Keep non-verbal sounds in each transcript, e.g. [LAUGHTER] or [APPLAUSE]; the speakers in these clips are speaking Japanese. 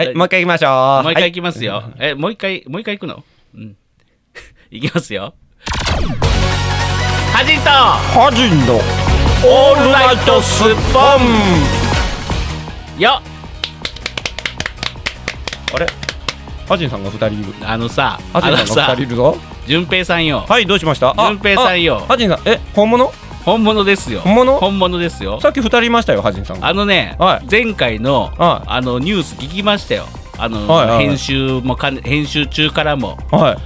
はい、もう一回行きましょう。もう一回はいきますよ。え、もう一回、もう一回行くの？うん。[LAUGHS] いきますよ。はじんとハジンのオールライトスッポンよあれ？ハジンさんが二人いる。あのさ、ハあのさジンさんが二人い、るぞ。淳平さんよ。はい、どうしました？あ順平さんよあハジンさん、え、本物？本物ですよ。本物？本物ですよ。さっき二人いましたよ、ハジンさんが。あのね、はい前回の、はいあのニュース聞きましたよ。あの、はいはいはい編集もかね編集中からもは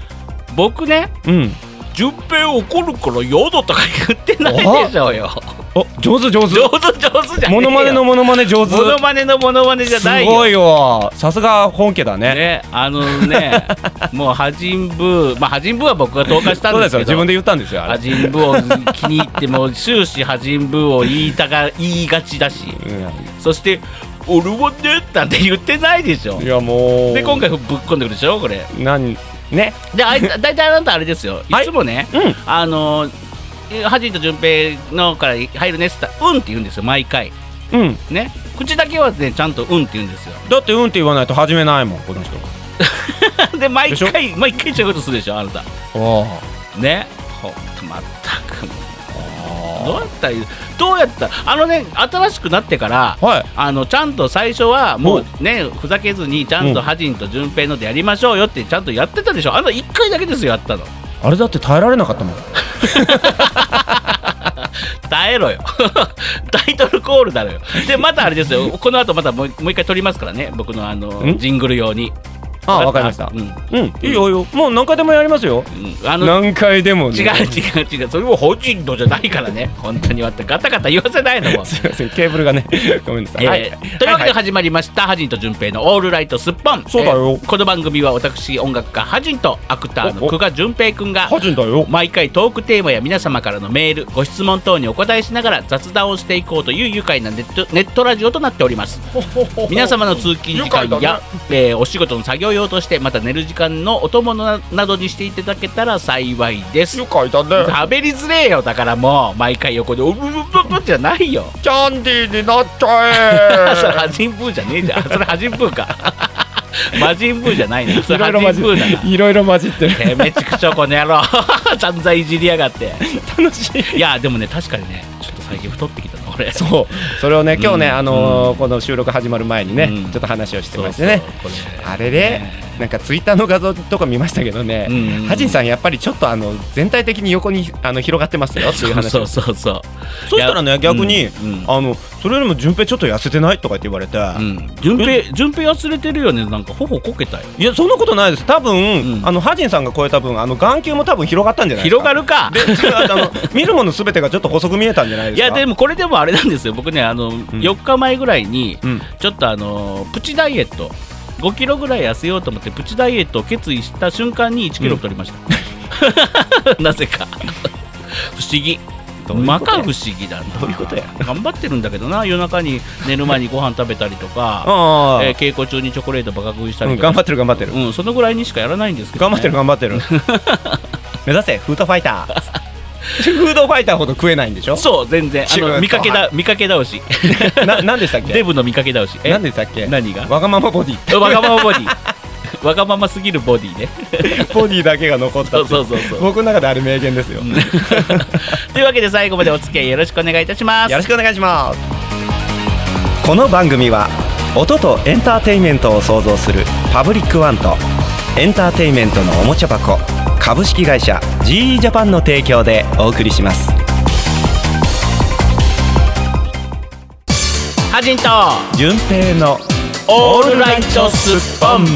僕ねい。うん。順平怒るから嫌だとか言ってないでしょうよお、上手上手。上手上手じゃねえよモノマネのモノマネ上手。モノマネのモノマネじゃないよすごいわ。さすが本家だね。ねあのね [LAUGHS] もうハジンブーまあハジンブーは僕が投下したんそうですけど自分で言ったんですよ。ハジンブーを気に入ってもう終始ハジンブーを言いたが言いがちだしそして俺はねなんて言ってないでしょうんいや、もう。で今回ぶっ込んでくるでしょこれなん、ね。であい大体あなたあれですよいはいつもね、うん。あのハと順平のから入るねっつったら「うん」って言うんですよ毎回。うん。ね。口だけはねちゃんと「うん」って言うんですよ。だって、うんって言わないと始めないもん、この人。[LAUGHS] で毎回毎回違うことするでしょあなた。おね。ほんとまったく。どうやったらどうやったらあのね新しくなってからはい。あのちゃんと最初はもうねふざけずにちゃんとハジンと順平のでやりましょうよってちゃんとやってたでしょ。あの1回だけですよやったの。あれだって耐えられなかったもん。耐えろよ。[LAUGHS] タイトルコールだろよ。でまたあれですよ。この後またもう一回撮りますからね。僕のあのん？ジングル用にあ、わかりましたう。ん、うん、いいよいいよ。もう何回でもやりますよ。うん、あの何回でもね。違う違う違うそれもハジンとじゃないからね本当にわってガタガタ言わせないのも [LAUGHS] すいません、ケーブルがね。[LAUGHS] ごめんなさい。えーはい。というわけで始まりました、ハジンと順平のオールライトスッポンそうだよえーこの番組は私音楽家ハジンとアクターのおお久我順平くんがハジンだよ。毎回トークテーマや皆様からのメールご質問等にお答えしながら雑談をしていこうという愉快なネットネットラジオとなっております皆様の通勤時間やえーお仕事の作業用としてまた寝る時間のお供ななどにしていただけたら幸いです愉快だね。喋りづれえよだからもう毎回横で「おぶぶぶぶ」じゃないよキャンディーになっちそれゃハジンブーじゃねえじゃんそれハジンブーかマジンブーじゃないねそえ。れハジンブーだないろいろ混じってる。てめちくちょこの野郎散々いじりやがって楽しい。いやでもね確かにねちょっと最近太ってきたの俺そう。それをね、今日ね、うんあのーこの収録始まる前にねうん、ちょっと話をしてましてね。あれで、なんかツイッターの画像とか見ましたけどね、うんハジンさんやっぱりちょっとあの全体的に横にあの広がってますよ [LAUGHS] っていう話そうを。そうそうそう。そしたらね逆に、うんうん。あのそれよりも順平ちょっと痩せてないとかって言われて、うん。順平順平忘れてるよねなんか頬こけたよ。いやそんなことないです。多分、ん。あのハジンさんが超えた分あの眼球も多分広がったんじゃないですか。広がるか。であの [LAUGHS] 見るものすべてがちょっと細く見えたんじゃないですか。いやでもこれでもあれなんですよ。僕ねあの、4日前ぐらいにうん。ちょっとあのプチダイエット5キロぐらい痩せようと思ってプチダイエットを決意した瞬間に1キロ太りました、[LAUGHS] なぜか。不思議。まか不思議だな。どういうことや？頑張ってるんだけどな。夜中に寝る前にご飯食べたりとか、[LAUGHS] えー稽古中にチョコレートバカ食いしたうん、りとか、頑張ってる頑張ってる、うん、そのぐらいにしかやらないんですけど、ね、頑張ってる頑張ってる。[LAUGHS] 目指せフードファイター [LAUGHS] フードファイターほど食えないんでしょ？そう全然。あの見かけだ見かけ倒し。[LAUGHS] ななんでしたっけ？デブの見かけ倒し。え？何でしたっけ？何が？わがままボディ。[LAUGHS] わがままボディ。わがまますぎるボディねボディだけが残ったそうそうそうそう。僕の中であれ名言ですよ、というわけで最後までお付き合いよろしくお願いいたします。よろしくお願いします。この番組は音とエンターテインメントを創造するパブリックワンとエンターテインメントのおもちゃ箱株式会社 GE ジャパンの提供でお送りします。ハジンと順平のオールライトスッポン。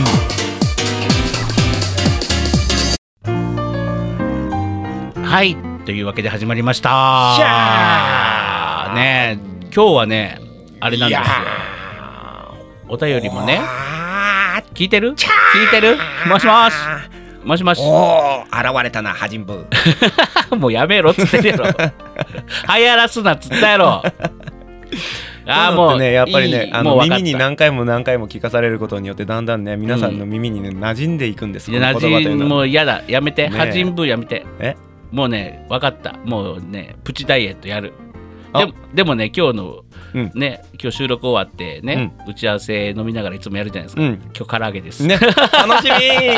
はいというわけで始まりました。ねえ今日はねあれなんですよ。お便りもね。聞いてる？聞いてる？もしもしもしもし。おお現れたなハジンブー。[LAUGHS] もうやめろっつってるやろ。[LAUGHS] 流行らすなっつったやろ。[LAUGHS] ああもうねやっぱりねあの耳に何回も何回も聞かされることによってだんだんね皆さんの耳にね馴染んでいくんですいやこの言葉というのは。もう嫌だ。やめて。ねえ。ハジンブーやめて。えもうね分かった。もうねプチダイエットやるあ。ででもね今日のうん。ね今日収録終わってね、打ち合わせ飲みながらいつもやるじゃないですか、うん。今日唐揚げです、ね。楽し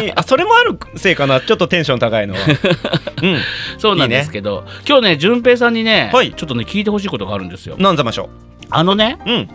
み。[LAUGHS] あそれもあるせいかな。ちょっとテンション高いのは。[LAUGHS] うん。そうなんですけど今日ね順平さんにね、はい。ちょっとね聞いてほしいことがあるんですよ。なんざましょあのねううん。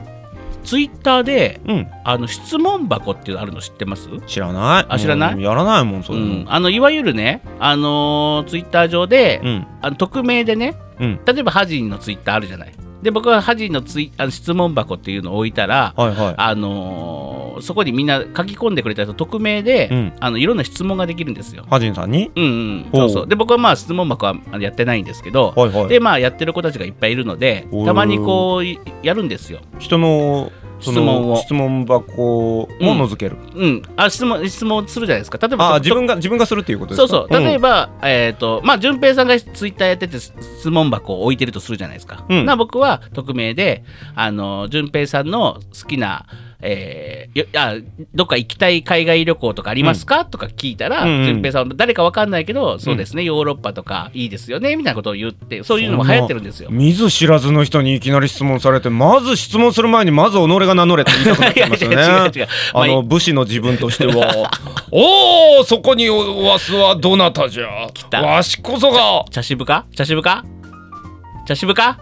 ツイッターでうん。あの質問箱っていうのあるの知ってます？知らない。あ知らない？うん。やらないもんそううん、のあのいわゆるね、あのーツイッター上で、うん。あの匿名でねうん。例えばハジンのツイッターあるじゃない。で僕はハジンのツイあの質問箱っていうのを置いたら、はいはい。あのーそこにみんな書き込んでくれた人匿名で、うん。あのいろんな質問ができるんですよ。ハジンさんに？うんうん、そうそう。で僕はまあ質問箱はやってないんですけど、はいはい。でまあやってる子たちがいっぱいいるのでたまにこういやるんですよ。人の質問を。質問箱を除ける、うん、あ質問質問するじゃないですか？例えば自分が自分がするっていうことですか？そうそう。例えば、ば、えっ、とまあ順平さんがツイッターやってて質問箱を置いてるとするじゃないですか。うん。な僕は匿名であの順平さんの好きなえーよあどっか行きたい海外旅行とかありますか、とか聞いたら、うんうん。順平さん誰かわかんないけど、そうですねヨーロッパとかいいですよねみたいなことを言ってそういうのも流行ってるんですよ。見ず知らずの人にいきなり質問されてまず質問する前にまず己が名乗れって言いたくなっちゃいますよね。[LAUGHS] いや違う違う違う。まああの武士の自分としては。[LAUGHS] おおそこにおわすはどなたじゃ。た。わしこそが。茶渋か？茶渋か？茶渋か？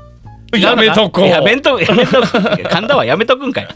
やめとこう。やめとやめとく噛んだわやめとくんかい。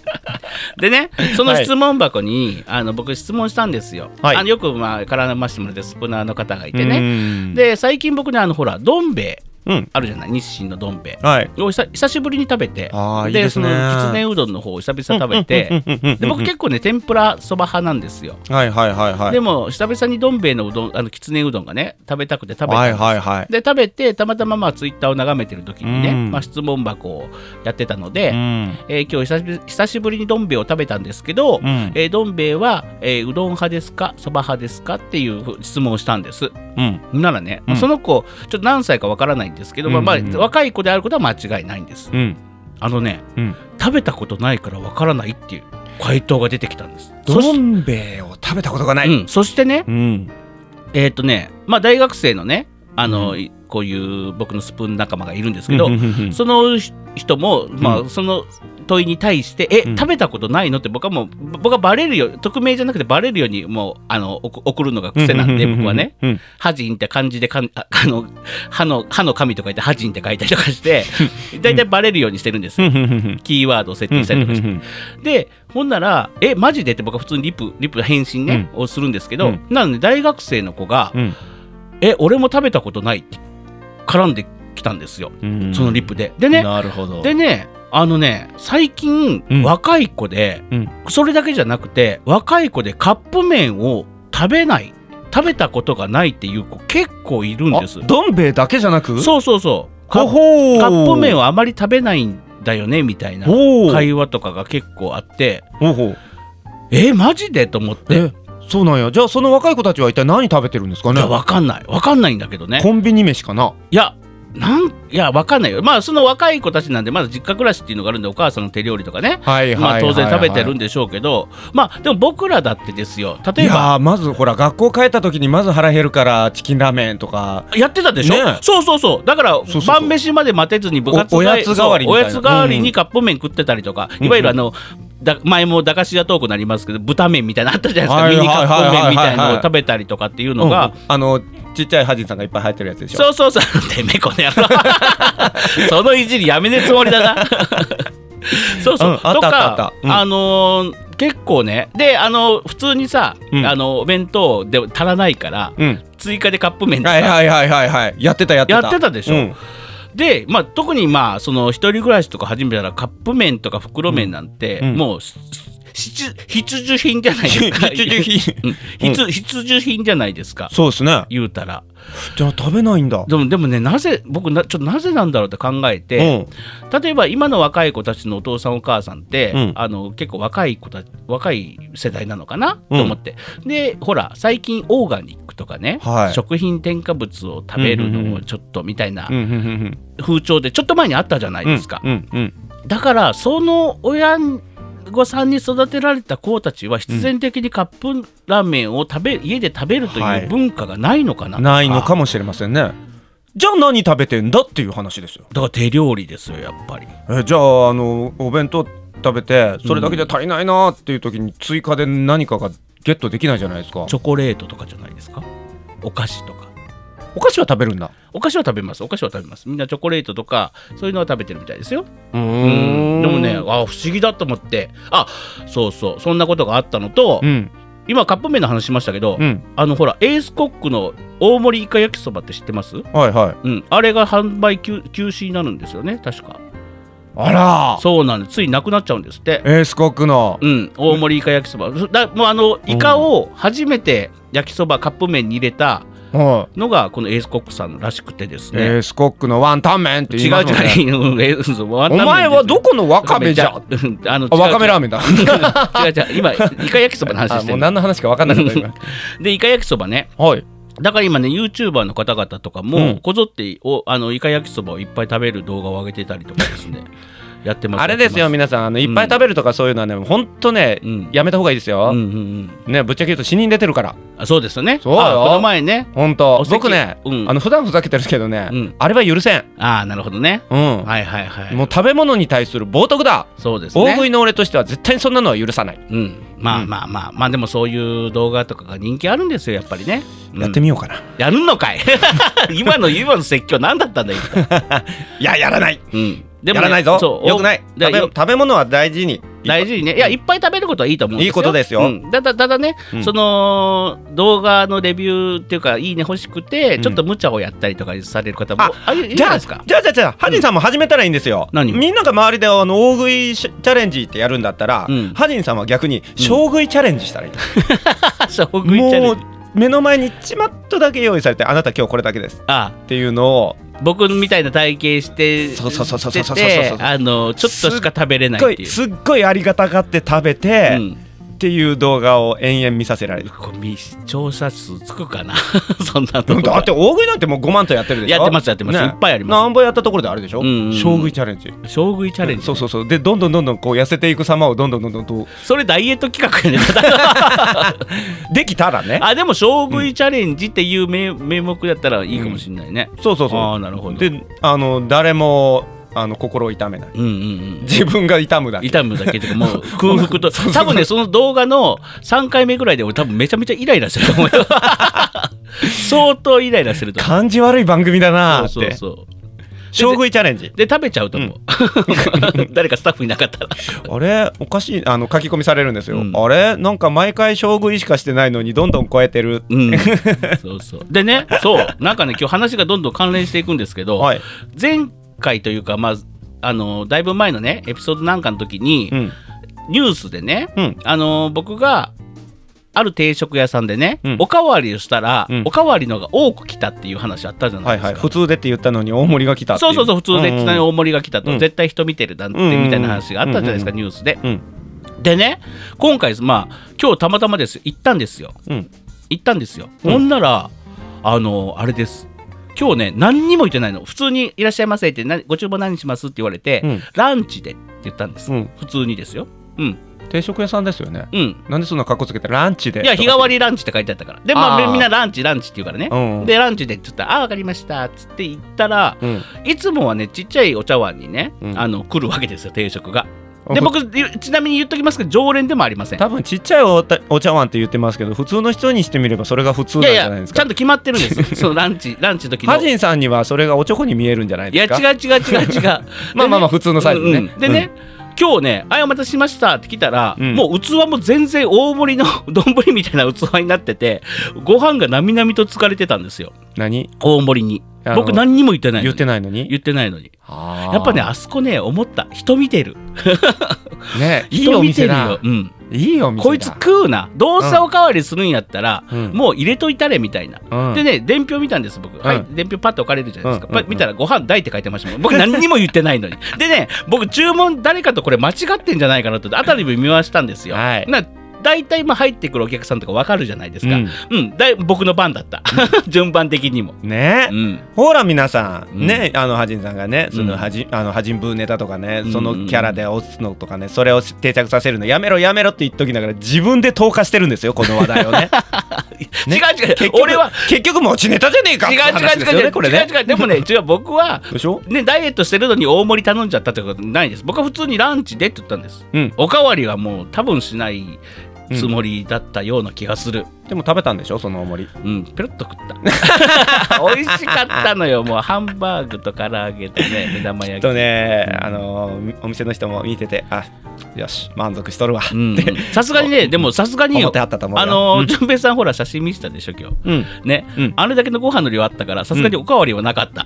でねその質問箱に、あの僕質問したんですよ、はい。あのよくまあ絡ましてもらってスプナーの方がいてね。ねで最近僕ねあのほらどん兵衛。うんあるじゃない？日清のどん兵衛。はい。を久久しぶりに食べて。ですね。そのきつねうどんの方を久々食べて。で僕結構ね天ぷらそば派なんですよ。はいはいはいはい。でも久々にどん兵衛のうどんあのきつねうどんがね食べたくて食べたんはいはいはい。で食べてたまたままあツイッターを眺めてる時にね、うん。まあ、質問箱をやってたので、うん。えー今日久しぶり久しぶりにどん兵衛を食べたんですけど、うん。えーどん兵衛は、えーうどん派ですか？そば派ですか？っていう質問をしたんです。うん。ならね、うん。その子ちょっと何歳かわからないんですけど、まあまうんうん。あ、若い子であることは間違いないんです。うん。あのねうん。食べたことないからわからないっていう回答が出てきたんです。そどし,、ん兵衛を食べたことがない、うん、そしてねうん。えっ、とねまあ大学生のねあの、こういう僕のスプーン仲間がいるんですけど、その人も、まあうその問いに対して「え、うん。食べたことないの?」って僕はもう僕はバレるよ匿名じゃなくてバレるようにもうあの送送るのが癖なんで僕はね。うん「ハジン」って漢字でかんあ [LAUGHS] あの歯の歯の神とか言って「ハジン」って書いたりとかして大体バレるようにしてるんですキーワードを設定したりとかして。でほんなら「えマジで?」って僕は普通にリプリプ返信ね、をするんですけど、うん。なので大学生の子がうん「え俺も食べたことない」って絡んできたんですよ。うん。そのリプで。でねなるほど。でねあのね最近、うん。若い子で、うん。それだけじゃなくて若い子でカップ麺を食べない食べたことがないっていう子結構いるんです。あどん兵衛だけじゃなく？そうそうそう。カップ麺をあまり食べないんだよねみたいな会話とかが結構あって。ほう。えマジで？と思って。えそうなんや。じゃあその若い子たちは一体何食べてるんですかね？いやわかんない。わかんないんだけどね。コンビニ飯かな？いやなんいやわかんないよ。まあその若い子たちなんでまだ実家暮らしっていうのがあるんでお母さんの手料理とかね。はいまあ当然食べてるんででしょうけど、まあでも僕らだってですよ。い例えば。まずほら学校帰った時にまず腹減るからチキンラーメンとか。やってたでしょ、ね。そうそうそう。だから晩飯まで待てずに部活おおやつ代わりおやつ代わりにカップ麺食ってたりとか、いわゆるあのだ前も駄菓子屋トークになりますけど豚麺みたいなのあったじゃないですか、はいミニカップ麺みたいなのを食べたりとかっていううん。のが、あのちっちゃいハジンさんがいっぱい入ってるやつでしょ？そうそうそう。てめえこの野郎。[LAUGHS] そのいじりやめねえつもりだな。[LAUGHS] そうそう、うんあったとかあのー結構ね。であの普通にさ、うん。あのお弁当で足らないから、うん。追加でカップ麺とか。はいはいはいはいはい。やってたやってた。やってたでしょ。うん。で、まあ、特にまあその一人暮らしとか始めたらカップ麺とか袋麺なんて、うん。もうし必必需品じゃないですか。[LAUGHS] 必需品。うん。必必需品じゃないですか。そうですね。言うたら。じゃあ食べないんだ。でもでもねなぜ僕なちょっとなぜなんだろうって考えて、例えば今の若い子たちのお父さんお母さんって、うん。あの結構若い子たち若い世代なのかな、うん。と思って。でほら最近オーガニックとかね、はい。食品添加物を食べるうんうんうんのをちょっとみたいなうんうんうん風潮でちょっと前にあったじゃないうんですか、うんうん。だからその親御さんに育てられた子たちは必然的にカップラーメンを食べ家で食べるとはいいう文化がないのかな？とないのかもしれませんね。じゃあ何食べてんだっていう話ですよ。だから手料理ですよやっぱり。えじゃああのお弁当食べてそれだけじゃ足りないなっていう時に追加で何かがゲットできないじゃないですか。チョコレートとかじゃないですか？お菓子とかお菓子は食べるんだ。お菓子は食べます。お菓子は食べます。みんなチョコレートとかそういうのは食べてるみたいですよ。ううん。でもねあ不思議だと思って。あそうそう。そんなことがあったのと、うん。今カップ麺の話しましたけど、うん。あのほらエースコックの大盛りイカ焼きそばって知ってます？はいはい。うん。あれが販売休休止になるんですよね。確か。あら。そうなんです。ついなくなっちゃうんですって。エースコックの。うん。大盛りイカ焼きそば。だもうあのイカを初めて焼きそばカップ麺に入れたはのがこのエースコックさんらしくてですね、いエースコックのワンタン麺って言違いうますもんね。違ううんエースワンタンお麺前はどこのわかめじゃ？う [LAUGHS] んあのあわかめラーメメンだ。ン違う。違う今イカ焼きそばの話 [LAUGHS] あもうしてる何の話か分かんなかった今。[LAUGHS] でイカ焼きそばね。はい。だから今ね YouTuber の方々とかも、うん。こぞっておあのイカ焼きそばをいっぱい食べる動画を上げてたりとかですねやってますあれですよ皆さん。あのいっぱい食べるとかそういうのはねほんとねうん。やめた方がいいですよ。ますうんうんうん。ねぶっちゃけ言うと死人出てるから。あそうですよね。そうこの前ね。ほんとお席僕ねうん。あの普段ふざけてるけどねうん。あれは許せん。ああなるほどね。うん。はいはいはい。もう食べ物に対する冒涜だ。そうですね。大食いの俺としては絶対にそんなのは許さない。うん。まあうん。まあまあまあでもそういう動画とかが人気あるんですよやっぱりね、うん。やってみようかな。やるのかい。[LAUGHS] 今の今の説教何だったんだよ、い [LAUGHS] ややらない。うん、でやらないぞ。そうよくない。食べ食べ物は大事に。大事にね。いやいっぱい食べることはいいと思うんですよ。いいことですよ。うん、ただただね、うん。その動画のレビューっていうかいいね欲しくて、うん。ちょっと無茶をやったりとかされる方もああいるいるじじゃないですか。じゃあじゃあじゃあハジンさんも始めたらいいんですよ。何？みんなが周りであの大食いチャレンジってやるんだったら、うん。ハジンさんは逆に小食いチャレンジしたらいい、[LAUGHS] 小食いチャレもうンジ目の前にちまっとだけ用意されてあなた今日これだけです。あっていうのを。僕みたいな体型してそうそうそうそうそうそうしててあのちょっとしか食べれないっていう。すっごいありがたがって食べて、うんっていう動画を延々見させられる。これ視聴者数つくかな？[LAUGHS] そんなとこだって大食いなんてもう5万とやってるでしょ？やってますやってます。いっぱいあります。何本やったところであるでしょ、うんうんうん。小食いチャレンジ。小食いチャレンジ、そうそうそう。でどんどんどんどんこう痩せていく様をどんどんどんどんとそれダイエット企画やね [LAUGHS] できたらね。あでも小食いチャレンジっていう名,、名目だったらいいかもしれないね、そうそうそう。ああなるほど。であの誰もあの心を痛めない。うんうんうん。自分が痛むだけ。痛むだけというかもう [LAUGHS] 空腹と多分ねその動画の3回目ぐらいで俺多分めちゃめちゃイライラしてると思うよ。相当イライラしてると思う。感じ悪い番組だなーって。そうそうそう。小食いチャレンジ。で食べちゃうと思う、[LAUGHS] 誰かスタッフいなかったら。あれおかしいあの書き込みされるんですよ、うん。あれなんか毎回小食いしかしてないのにどんどん超えてる。うん、そうそう。でねそう。なんかね今日話がどんどん関連していくんですけど、はい、前回というかまああのだいぶ前のねエピソードなんかの時に、うん。ニュースでね、うん。あの僕がある定食屋さんでね、うん。おかわりをしたら、うん。おかわりのが多く来たっていう話あったじゃなはいいですか。はい普通でって言ったのに大盛りが来たそうそうそう普通で大盛りが来たと、うん。絶対人見てるなんてみたいな話があったじゃないですか、ニュースで。うんでね今回まあ今日たまたまです。行ったんですよ。うん。行ったんですよ、うん。ほんならあのあれです今日ね何にも言ってないの。普通に「いらっしゃいませ」ってな「ご注文何します?」って言われて、うん。ランチでって言ったんです、うん。普通にですよ。うん。定食屋さんですよね。うん。なんでそんな格好つけてランチでいや日替わりランチって書いてあったから。でまあみんなランチランチって言うからね、うんでランチでって言ったら「あ分かりました」っつって言ったらうん。いつもはねちっちゃいお茶碗にね、うん。あの来るわけですよ定食が。うんで僕ちなみに言っときますけど常連でもありません。多分ちっちゃいおたお茶碗って言ってますけど普通の人にしてみればそれが普通なんいやいじゃないですか。やちゃんと決まってるんですよ。[LAUGHS] そのランチランチの時の。ハジンさんにはそれがおちょこに見えるんじゃないいやですか。違う違う違う違う。[LAUGHS] まあまあまあ普通のサイズね。うんうん。でね、今日ね「あお待たせしました」って来たら、うん。もう器も全然大盛りの [LAUGHS] 丼みたいな器になっててご飯がなみなみと疲れてたんですよ。何？大盛りに僕何にも言ってない言ってないのに？言ってないのに。ややっぱねあそこね思った。人見てる。[LAUGHS] ね [LAUGHS] いいお人見てる店だよ、うん、いいお店だ。こいつ食うな。どうせおかわりするんやったら、うん。もう入れといたれみたいな、うん。でね伝票見たんです僕、はいうん伝票パッと置かれるじゃないですか、うん。うん。見たらご飯大って書いてましたもん。僕 [LAUGHS] 何にも言ってないのに。でね僕注文誰かとこれ間違ってんじゃないかなとあたりも見回したんですよ、はい。な大体まあ入ってくるお客さんとか分かるじゃないですか、ううん。んだい僕の番だった。[LAUGHS] 順番的にも、ね。うん、ほら皆さん、うん。ねあのハジンさんがねそうん。のハジ,、あのハジンブーネタとかね、うんそのキャラで押すのとかねそれを定着させるのやめろやめろって言っときながら自分で投下してるんですよこの話題をね。[LAUGHS] 違う違う。俺は結局持ちネタじゃねえか違う違う違う違う。よねこれね。違う違う。でもね違う僕はでしょ？ねダイエットしてるのに大盛り頼んじゃったってことないです。僕は普通にランチでって言ったんです。うん。おかわりはもう多分しないつもりだったような気がする。でも食べたんでしょその大盛り。うん、ペロッと食った。[LAUGHS] 美味しかったのよ。もうハンバーグと唐揚げとね目玉焼き。とねあのお店の人も見ててあよし満足しとるわ。って、うんさすがにねでもさすがによ。思ってはったと思うよ。あのうん。淳平さんほら写真見せたでしょ今日。うん。ね、うん。あれだけのご飯の量あったからさすがにおかわりはなかった、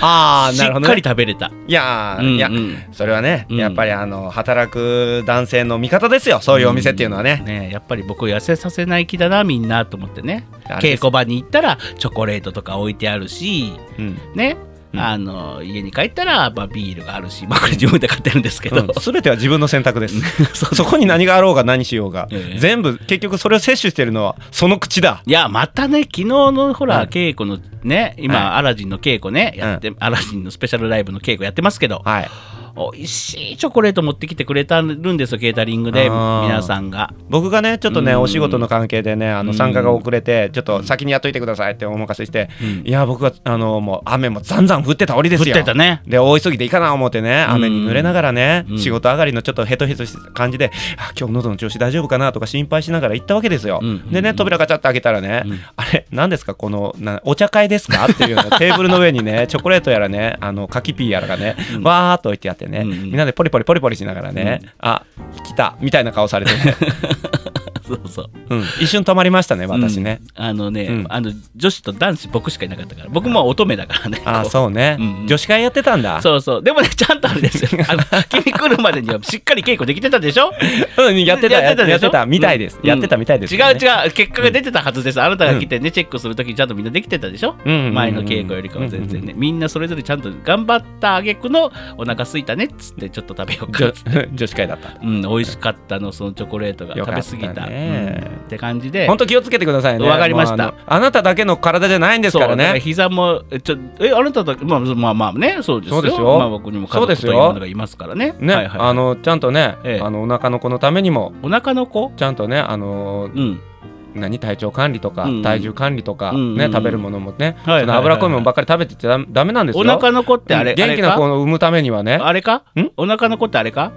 ああし [LAUGHS] なるほど、ね。っかり、食べれた、いやー、うんいやうんそれはね、うん。やっぱりあの働く男性の味方ですよ。そういうお店っていうのはね、ねやっぱり僕痩せさせない気だなみんなと思ってね。稽古場に行ったらチョコレートとか置いてあるしうん。ね、うん。あの家に帰ったら、まあ、ビールがあるし、まあ、これ自分で買ってるんですけど、うん、全ては自分の選択です。[LAUGHS] そこに何があろうが何しようが、ええ。全部結局それを摂取してるのはその口だ。いやまたね昨日のほら、うん。稽古のね今、はいアラジンの稽古ねやって、アラジンのスペシャルライブの稽古やってますけど。はい美味しいチョコレート持ってきてくれたるんですよケータリングで皆さんが。僕がねちょっとねうん。お仕事の関係でねあうん。の参加が遅れてちょっと先にやっといてくださいってお任せして、うん。いや僕はあのもう雨もざんざん降ってた折です降よってたね。で大急ぎでいいかな思ってねうん。雨に濡れながらね、うん。仕事上がりのちょっとヘトヘトした感じであ今日喉の調子大丈夫かなとか心配しながら行ったわけですよ、うん。でね扉ガチャって開けたらね、うん。あれ何ですか？このなお茶会ですか？っていうテーブルの上にねチョコレートやらねあの柿ピーやらがね、うん。わーっと置いてあってね、うんうん。みんなでポリポリポリポリしながらね、あ来た。みたいな顔されてね、[LAUGHS] そうそう。うん、一瞬止まりましたね私ね、うんあのね、うん。あの女子と男子僕しかいなかったから。僕も乙女だからね。あそうね、うんうん。女子会やってたんだ。そうそう。でもねちゃんとあれですよ。あの [LAUGHS] 君来るまでにはしっかり稽古できてたでしょ？うんやってたやってたやってたみたいです、うんやってたみたいですね、う違う結果が出てたはずです、あなたが来てねチェックするときちゃんとみんなできてたでしょ、うんうんうん前の稽古よりかは全然ね、みんなそれぞれちゃんと頑張った挙句のお腹すいたねっつってちょっと食べようかっつって。女女子会だった。うん、美味しかったのそのチョコレートが。食べ過ぎたねうん。って感じで。本当気をつけてくださいね。わかりました。あなただけの体じゃないんですからね。膝もえちょえあなただけまあまあまあね。そうですよ。そうですよ。まあ僕にも家族というものがいますからね。ね、はいはいあのちゃんとね、ええ。あのお腹の子のためにも。お腹の子？ちゃんとねあのうん。何体調管理とか、うん体重管理とか、うんうんうん。ね食べるものもね、はいはいはいはい。その脂っこいものばっかり食べてちゃダメダメなんですよ。お腹の子ってあれ、元気な子を産むためにはね。あれか？ん？お腹の子ってあれか？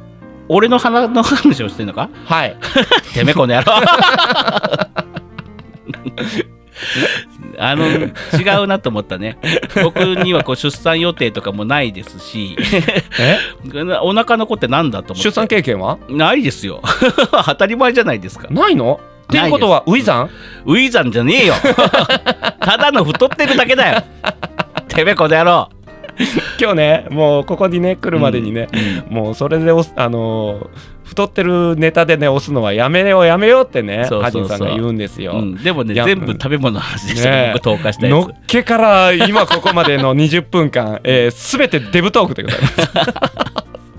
俺の鼻の話をしてんのか？はい。[LAUGHS] てめえこの野郎。[LAUGHS] あの違うなと思ったね。僕にはこう出産予定とかもないですし。え？[LAUGHS] お腹の子ってなんだと思って。出産経験は？ないですよ。当たり前じゃないですか。ないの？っていうことはウィザン？ウィザンじゃねえよ。ただの太ってるだけだよ。てめえこの野郎 [LAUGHS] 今日ねもうここにね来るまでにね、もうそれでおあのー太ってるネタでね押すのはやめようやめようってねハジンさんが言うんですよ、うん、でもね全部食べ物の話でした、ね投下したやのっけから今ここまでの [LAUGHS] 20分間、えー、全てデブトークでございます。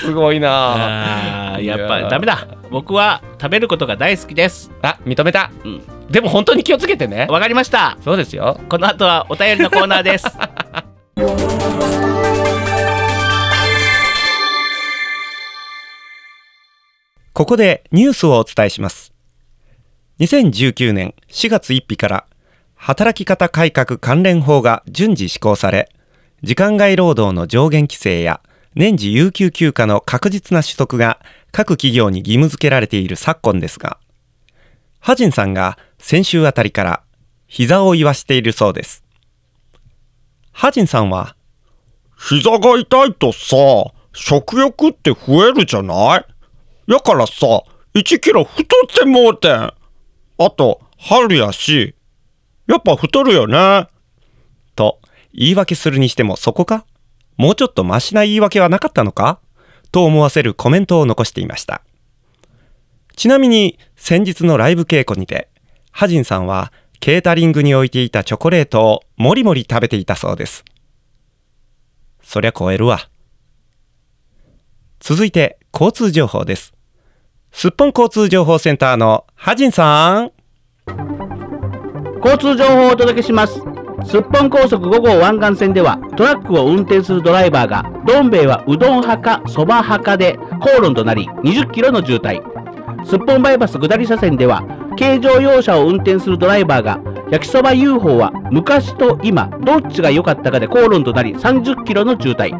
すごいつなあ。やっぱダメだ。僕は食べることが大好きです。あ認めた、うん。でも本当に気をつけてね。わかりました。そうですよ。この後はお便りのコーナーです [LAUGHS] ここでニュースをお伝えします。2019年4月1日から働き方改革関連法が順次施行され、時間外労働の上限規制や年次有給休暇の確実な取得が各企業に義務付けられている昨今ですが、ハジンさんが先週あたりから膝を言わしているそうです。ハジンさんは、膝が痛いとさ、食欲って増えるじゃないやからさ、1キロ太ってもうてん。あと、春やし、やっぱ太るよね。と言い訳するにしてもそこかもうちょっとマシな言い訳はなかったのか？と思わせるコメントを残していましたちなみに先日のライブ稽古にてハジンさんはケータリングに置いていたチョコレートをもりもり食べていたそうです。そりゃ超えるわ。続いて交通情報です。すっぽん交通情報センターのハジンさん。交通情報をお届けします。すっぽん高速5号湾岸線ではトラックを運転するドライバーがどん兵衛はうどん派かそば派かで口論となり20キロの渋滞。すっぽんバイパス下り車線では軽乗用車を運転するドライバーが焼きそば UFO は昔と今どっちが良かったかで口論となり30キロの渋滞。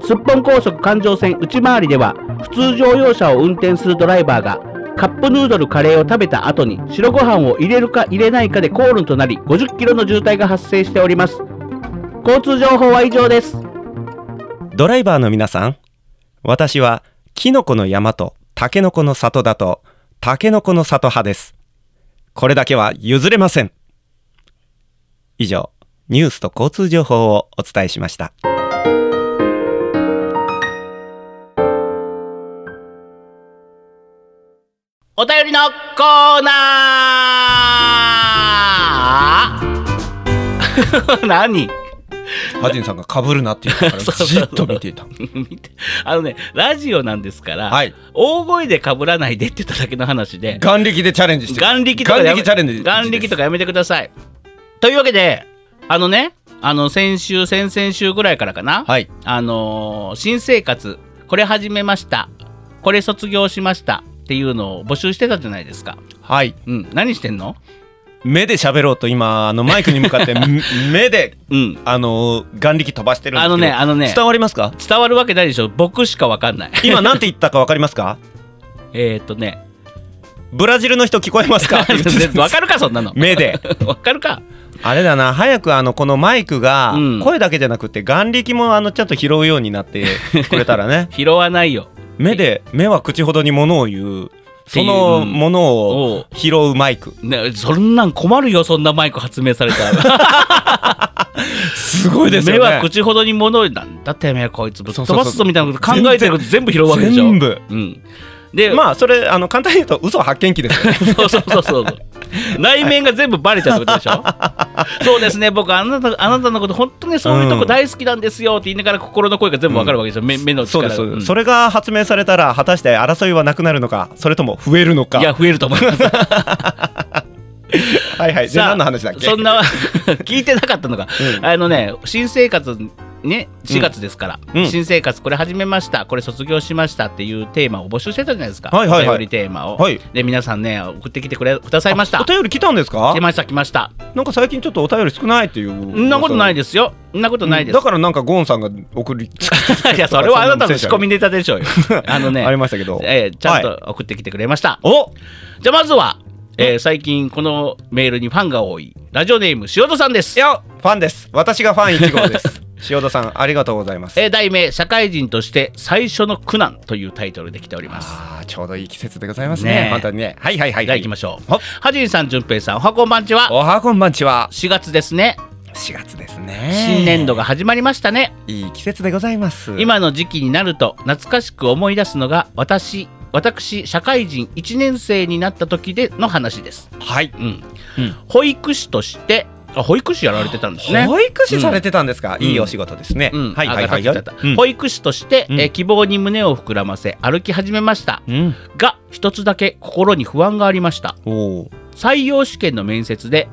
すっぽん高速環状線内回りでは普通乗用車を運転するドライバーがカップヌードルカレーを食べた後に白ご飯を入れるか入れないかで口論となり50キロの渋滞が発生しております。交通情報は以上です。ドライバーの皆さん私はキノコの山とタケノコの里だとタケノコの里派です。これだけは譲れません。以上ニュースと交通情報をお伝えしました。お便りのコーナー。[LAUGHS] 何？ハジンさんが被るなって言ったからじっと見ていたあのねラジオなんですから、はい。大声でかぶらないでって言っただけの話で。眼力でチャレンジして眼力とか眼力チャレンジ眼力とかやめてください。というわけであのねあの先週先々週ぐらいからかな、はい。あのー新生活これ始めました。これ卒業しましたっていうのを募集してたじゃないですか。はい。うん。何してんの？目で喋ろうと今あのマイクに向かってん [LAUGHS] 目でうん。あの眼力飛ばしてるんですけど。あのねあのね伝わりますか？伝わるわけないでしょ。僕しかわかんない。[LAUGHS] 今なんて言ったかわかりますか？えーっとね。ブラジルの人聞こえますか？[LAUGHS] わかるかそんなの。目で。わかるか。あれだな。早くあのこのマイクがうん。声だけじゃなくて眼力もあのちゃんと拾うようになってくれたらね。拾わないよ。目で目は口ほどにものを言うそのものを拾うマイク。ね、そんなん困るよそんなマイク発明されたら。[LAUGHS] すごいですよね。目は口ほどに物をなんだってめえこいつ。ぶっ飛ばすぞみたいなこと考えてること全部拾うわけでしょ。全部。うん、で、まあそれあの簡単に言うと嘘発見器ですよね。[LAUGHS] そうそうそうそう内面が全部バレちゃうってことでしょ？[LAUGHS] そうですね。僕あなたあなたのこと本当にそういうとこ大好きなんですよって言いながら心の声が全部わかるわけですよ、目目のそう力そうです、ん。それが発明されたら果たして争いはなくなるのかそれとも増えるのか。いや増えると思います [LAUGHS] [LAUGHS] はいはい。で何の話だっけ？そんな [LAUGHS] 聞いてなかったのが、あのね新生活ね4月ですから、うん。新生活これ始めましたこれ卒業しましたっていうテーマを募集してたじゃないですか、はいはいはい。お便りテーマを、はい。で皆さんね送ってきてくれくださいました。お便り来たんですか？来ました来ました。なんか最近ちょっとお便り少ないっていう。そんなことないでですよ。そんなことないです、だからなんかゴーンさんが送り [LAUGHS] いやそれはあなたの仕込みネタでしょうよ。あのねありましたけど。えーちゃんはと送ってきてくれました、お！じゃあまずは、えー最近このメールにファンが多い。ラジオネーム塩戸さんです。いやファンです。私がファン1号です。[LAUGHS] 塩田さんありがとうございます。えー題名「社会人として最初の苦難」というタイトルで来ております。あーちょうどいい季節でございますね。えね本当にね。はいはいはいじゃあはい行きましょう。ははじりさん、じゅんぺいさん、おはこんばんちは。おはこんばんちは。4月ですね。4月ですね。新年度が始まりましたね。いい季節でございます。今の時期になると懐かしく思い出すのが私、私、社会人1年生になった時での話です。はい。うん。うん。保育士として、あ保育士やられてたんですね。保育士されてたんですか、うん。いいお仕事ですね、うん、はいはいはい。あさっき言っちゃった。うん。保育士として、うん。えー希望に胸を膨らませ歩き始めました。うん。が一つだけ心に不安がありました。採用試験の面接で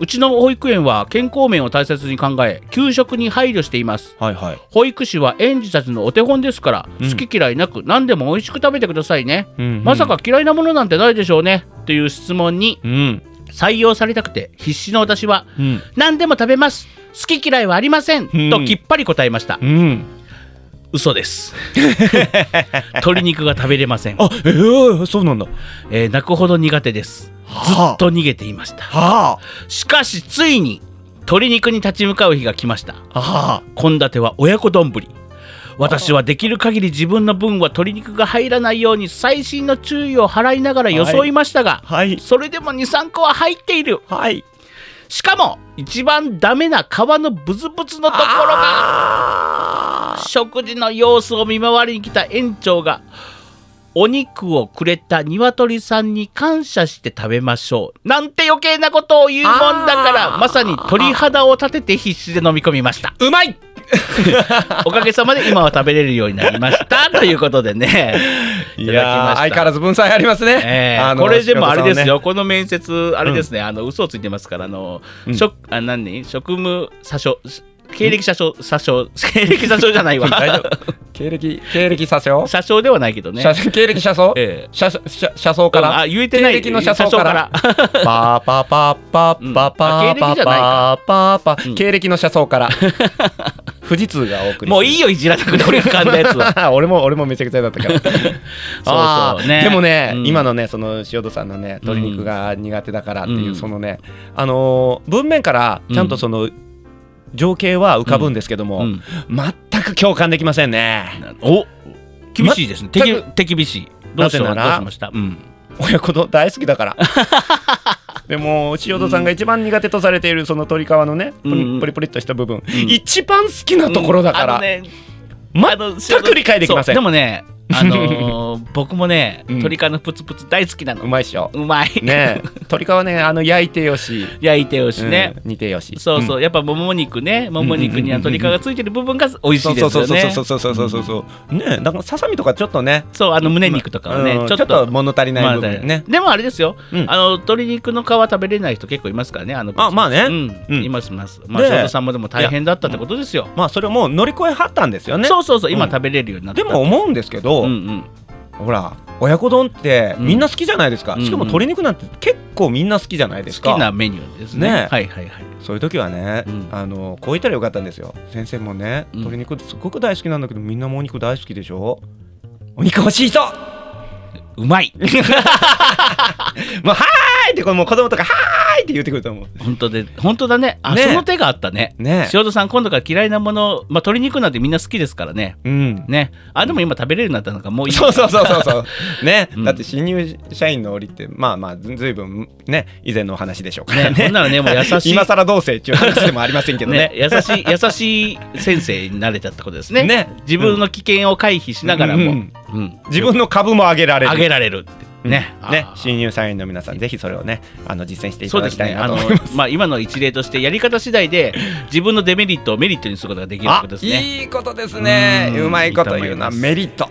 うちの保育園は健康面を大切に考え給食に配慮しています。はいはい。保育士は園児たちのお手本ですから、うん。好き嫌いなく何でも美味しく食べてくださいね、うんまさか嫌いなものなんてないでしょうね。という質問にうん。採用されたくて必死の私はうん。何でも食べます。好き嫌いはありません、うん。ときっぱり答えました。うん。嘘です。[LAUGHS] 鶏肉が食べれません、あえー、そうなんだ。えー泣くほど苦手ですずはっと逃げていました。はしかしついに鶏肉に立ち向かう日が来ました。あ。は献立は親子丼。私はできる限り自分の分は鶏肉が入らないように細心の注意を払いながら装いましたが、あはい。それでも23個は入っている。はい。しかも一番ダメな皮のブツブツのところが食事の様子を見回りに来た園長がお肉をくれた鶏さんに感謝して食べましょうなんて余計なことを言うもんだからまさに鳥肌を立てて必死で飲み込みました。うまい。[LAUGHS] おかげさまで今は食べれるようになりましたということでね。いや相変わらず文才ありますね、ええあのこれでもあれですよ、仕この面接あれですね、あの嘘をついてますからあの、うん。食あ何？職務詐称経歴詐称詐称経歴詐称じゃないわ。[LAUGHS] 経歴経歴詐称？詐称ではないけどね。車経歴車窓ええ。車車車窓から？あ言えてない。経歴の車窓から？車窓から。パーパーパーパーパーパパーパーパーうん。経歴の車窓から。[LAUGHS] 富士通がお送りもういいよいじらなくて俺が噛んだやつは。よ [LAUGHS] 俺も俺もめちゃくちゃだったから。あーね。でもね、うん。今のねその塩戸さんのね鶏肉が苦手だからっていう、うん。そのねあのー文面からちゃんとその、情景は浮かぶんですけども、うん。全く共感できませんね。お厳しいですね。手手厳しい。どうしたどうならしました。うん。親子丼大好きだから。[LAUGHS] でも塩戸さんが一番苦手とされているその鶏皮のねうんプリプリっとした部分、ん。一番好きなところだから、あのね全く理解できません。でもねあのー僕もねうん。鶏皮のプツプツ大好きなの。うまいっしょ。うまい。ねえ。鶏皮ねあの焼いてよし、焼いてよしね、うん。煮てよし。そうそう、やっぱもも肉ね。もも肉には鶏皮がついてる部分が美味しそいうですよね。そうそうそうそうそうそうそうねえだからささみとかちょっとねそうあの胸肉とかはね、うんちょっと物足りない部まあ分ね、でもあれですよ、うんあの鶏肉の皮食べれない人結構いますからねあのあまあねうん、うんいますいますまあで翔太さんもでも大変だったってことですよ、まあそれをもう乗り越えはったんですよねそうそうそう今うん食べれるようになったでも思うんですけど、うんうん。ほら親子丼ってうん。みんな好きじゃないですか、うんしかも鶏肉なんて結構みんな好きじゃないですか。好きなメニューですね。ね。はいはいはい。そういう時はね、うん。あのこう言ったらよかったんですよ。先生もねうん。鶏肉すごく大好きなんだけどみんなもお肉大好きでしょ？お肉欲しい人うまい。[LAUGHS] もうはーいってこれもう子供とかはーいって言ってくると思う。本当で本当だね。あね。その手があったね。ね。塩戸さん今度から嫌いなものまあ鶏肉なんてみんな好きですからね。うん。ね。あでも今食べれるようになったのがもういい。そうそうそうそうそう。[LAUGHS] ね、うん。だって新入社員の折ってまあまあずずいぶんね以前のお話でしょうからね。ねほんならねもう優しい [LAUGHS] 今更どうせっていう話でもありませんけどね。ね、優しい優しい先生になれたってことですね。ね。自分の危険を回避しながらも、ううんん。自分の株も上げられる。上げられるってね。ね。新入社員の皆さんぜひそれをねあの実践していそうですね。ただきたいなあのと思います。まあ今の一例としてやり方次第で自分のデメリットをメリットにすることができることですね。いいことですね。うまいこと言うな。メリット。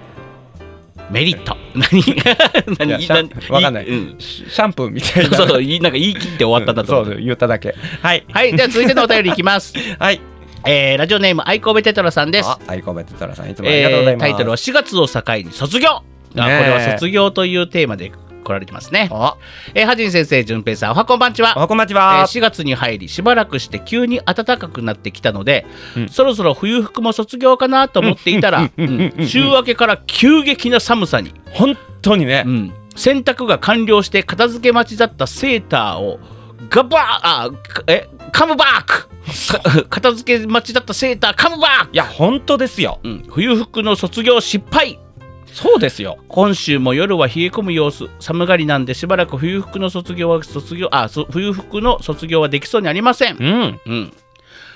メリット。何？い何？わかんない。うん。シャンプーみたいな。そうそうなんか言い切って終わったんだとううそう言っただけ。はい。はい、では続いてのお便りいきます。[LAUGHS] はい。えー、ラジオネームアイコベテトラさんです。あ、アイコベテトラさんいつもありがとうございます。えータイトルは4月を境に卒業。あこれは卒業というテーマで来られてますね。あ、えー、はじん先生、じゅんぺいさん、おはこんばんちは。おはこんばんちえーは。4月に入りしばらくして急に暖かくなってきたので、うん。そろそろ冬服も卒業かなと思っていたら、うん。週明けから急激な寒さに、本当にね。う。ん。洗濯が完了して片付け待ちだったセーターをガバーあかえカムバック。さ片付け待ちだったセーターカムバック、いや、本当ですよ。うん、冬服の卒業失敗そうですよ。今週も夜は冷え込む様子寒がりなんでしばらく冬服の卒業は卒業あそ冬服の卒業はできそうにありませんうん。うん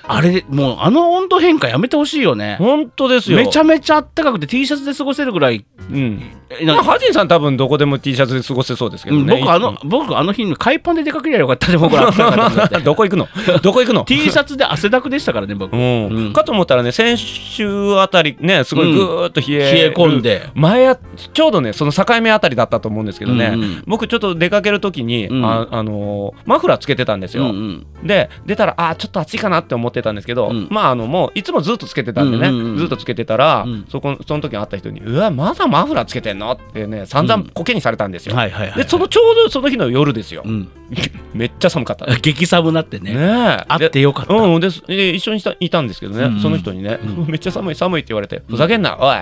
あれもうあの温度変化やめてほしいよね。本当ですよ。めちゃめちゃ暖かくて T シャツで過ごせるぐらい。うん。まあ、ハジンさん多分どこでも T シャツで過ごせそうですけどうんね。僕あの僕あの日に海パンで出かけりゃよかったで僕ら [LAUGHS] どこ行くの？[LAUGHS] どこ行くの？[LAUGHS] T シャツで汗だくでしたからね僕。う冷ん、かと思ったらね先週あたりねすごいぐーっと冷え,、え込んで。前やちょうどねその境目あたりだったと思うんですけどね、うんうん。僕ちょっと出かける時に、うん。ああのーマフラーつけてたんですよ、うんうん。で出たらあーちょっと暑いかなって思ってたんですけど、うん。まああのもういつもずっとつけてたんでね、うんうんうん。ずっとつけてたら、うん。そこその時に会った人に「うわまだマフラーつけてんの?」ってね散々コケにされたんですよ、はいはいはいでそのちょうどその日の夜ですよ、うん。[LAUGHS] めっちゃ寒かったね [LAUGHS] 激寒なってね。え。あってよかった。うん、で一緒にしたいたんですけどね、うんうん。その人にね、うんめっちゃ寒い寒いって言われて、ふざけんな、おい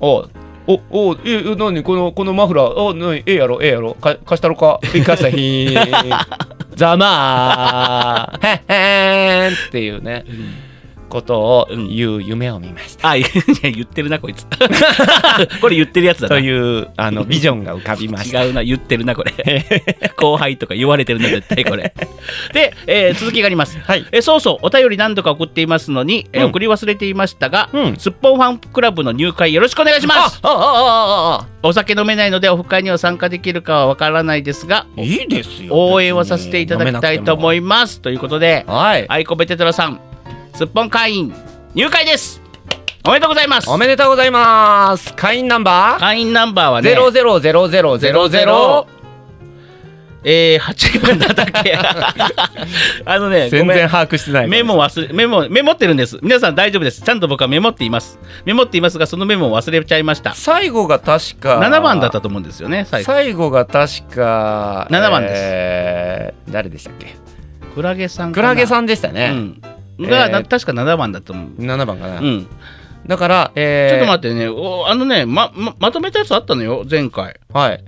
[LAUGHS] おおおええ何？このこのマフラー？お何？ええやろええやろ。か貸したろか？いかさひん。[LAUGHS] ざまー。へっへーんっていうねことを言う夢を見ました、あ言ってるなこいつ。[LAUGHS] これ言ってるやつだな。というあのビジョンが浮かびました。違うな言ってるなこれ。[LAUGHS] 後輩とか言われてるな絶対これ。で、えー続きがあります。はい。えーそうそうお便り何度か送っていますのに、えーうん送り忘れていましたが、うん。すっぽんファンクラブの入会よろしくお願いします。あああああお酒飲めないのでオフ会には参加できるかはわからないですがあいいですよ応援をさせていただきたいと思いいます。ということではい。アイコベテトラさんすっぽん会員入会です。おめでとうございます。おめでとうございます。会員ナンバー？会員ナンバーはねゼロゼロゼロゼロゼロ。ゼロえー、8番だったっけ。[LAUGHS] あのね全然把握してない。メモ忘れメモメモってるんです。皆さん大丈夫です。ちゃんと僕はメモっています。メモっていますがそのメモを忘れちゃいました。最後が確か。7番だったと思うんですよね最後。最後が確か。7番です。えー誰でしたっけ？クラゲさんクラゲんさんでしたね、うんが、えー。な確か7番だと思う。7番かな、うん、だから、えー、ちょっと待ってね。おあのねまままとめたやつあったのよ前回。はい。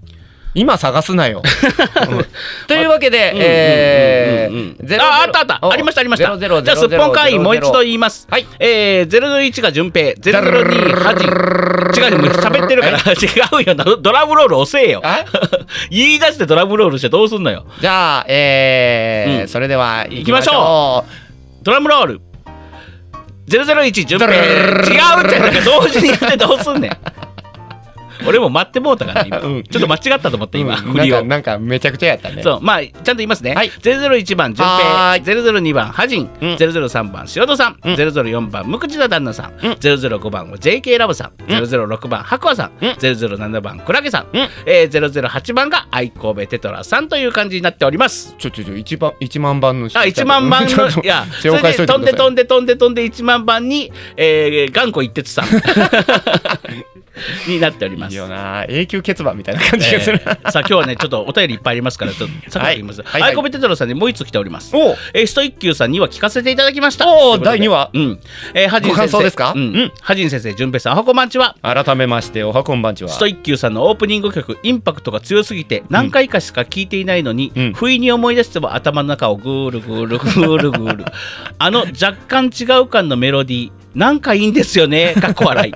今探すなよ、[LAUGHS] うん。というわけで、うんえー、ゼロああったあった。ありましたありました。ゼロゼロじゃあすっぽん会員もう一度言います。はい。えー、001が順平。002ハジ違うよもう喋ってるから違うよドドラムロール押せよあ言い出してドラムロールしてどうすんのよじゃあ、えーうんそれでは行きましょドラムロール。001順平違うってなんか同時にやってどうすんねん俺も待ってもうたから今、うん。ちょっと間違ったと思って今、うん。振りをなんかめちゃくちゃやったね。そう。まあちゃんと言いますね、はい。001番順は平002番ハジン、うん。003番塩戸さん、うん。004番無口な旦那さん、うん。005番は JK ラブさん、うん。006番白亜さん、うん。007番クラゲさん、うん。えー、008番が愛神戸テトラさんという感じになっております。ちょちょちょ一番一万番の人。あ1万番のいやそれで飛んで飛んで飛んで飛んで1万番に、えー、頑固一徹さん [LAUGHS] になっております。いいよな。永久欠番みたいな感じがする、えーさあ今日はねちょっとお便りいっぱいありますからちょっとさっき言います、はいはい。はいアイコベテトロさんにもう一つ来ております。おう。えーストイッキューさんには聞かせていただきました。おーということで。第二話。うん。えー、ハジンご先生。ですかうん、うん。ハジン先生順平さんおはこんばんちは。改めましておはこんばんちは。ストイッキューさんのオープニング曲インパクトが強すぎて何回かしか聞いていないのに、うん。不意に思い出しても頭の中をぐーるぐーるぐーるぐーる。あの若干違う感のメロディーなんかいいんですよね。かっこ笑い。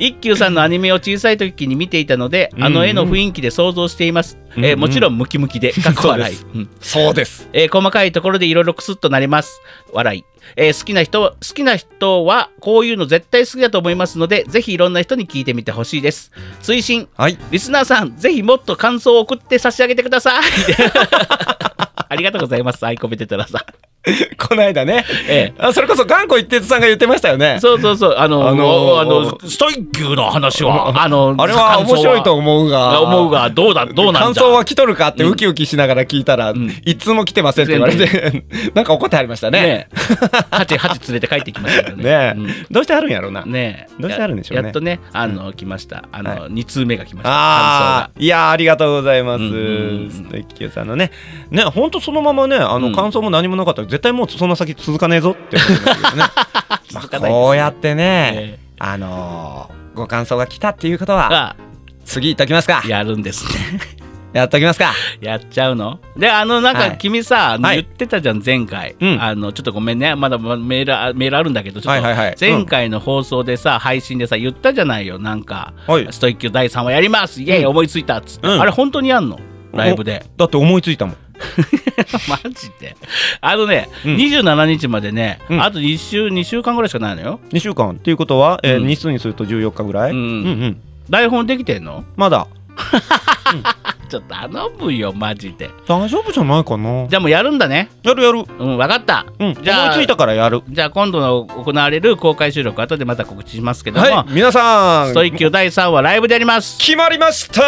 一休さんのアニメを小さい時に見ていたので、あの絵の雰囲気で想像しています、うん。えーもちろんムキムキで。かっこ笑い、そううんそうです。えー細かいところでいろいろクスッとなります。笑い、えー好きな人好きな人はこういうの絶対好きだと思いますのでぜひいろんな人に聞いてみてほしいです。推進はい。リスナーさんぜひもっと感想を送って差し上げてください。[LAUGHS] ありがとうございます。アイコベテトラさ。ん [LAUGHS] この間ね、えあそれこそ頑固一徹さんが言ってましたよね。そうそうそう。あのあのーあのストイッキューの話はあのあれは面白いと思うが。思うがどうだどうなん感想は来とるかってウキウキしながら聞いたら、ん。いつも来てませんって言われて、[LAUGHS] なんか怒ってありましたね。ねハチハチ連れて帰ってきましたからね。どうしてあるんやろうな。ねえ。どうしてあるんでしょうね。ややっとねあの、来ました。あの、は二通目が来ました。ああ、いやーありがとうございます。ストイッキューさんのね、ね、本当そのままね、あの、うん。感想も何もなかったら、絶対もうその先続かねえぞってこうやってね、えあのーご感想が来たっていうことは、が次行っときますか。やるんですねやっときますか。やっちゃうの？であのなんかはい。君さ、はい。言ってたじゃん前回、うん。あのちょっとごめんね。まだメールあメールあるんだけどちょっと。はいはいはい。前回の放送でさ、配信でさ言ったじゃないよなんか、はい。ストイック第3話やります。イエイ、うん思いついたっつって、うん。あれ本当にやんの？ライブで。だって思いついたもん。[LAUGHS] マジで。あのね、うん。27日までね、うん。あと2週2週間ぐらいしかないのよ。2週間。っていうことは、えーうん。日数にすると14日ぐらい、うんうん。台本できてんの？まだ [LAUGHS] ちょっと頼むよマジで。大丈夫じゃないかな。じゃあもうやるんだね。やるやる。うん分かった、うんじゃあ思いついたからやる。じゃあ今度の行われる公開収録後でまた告知しますけども、はい皆さん。ストイッキュー第3話ライブでやります。決まりました、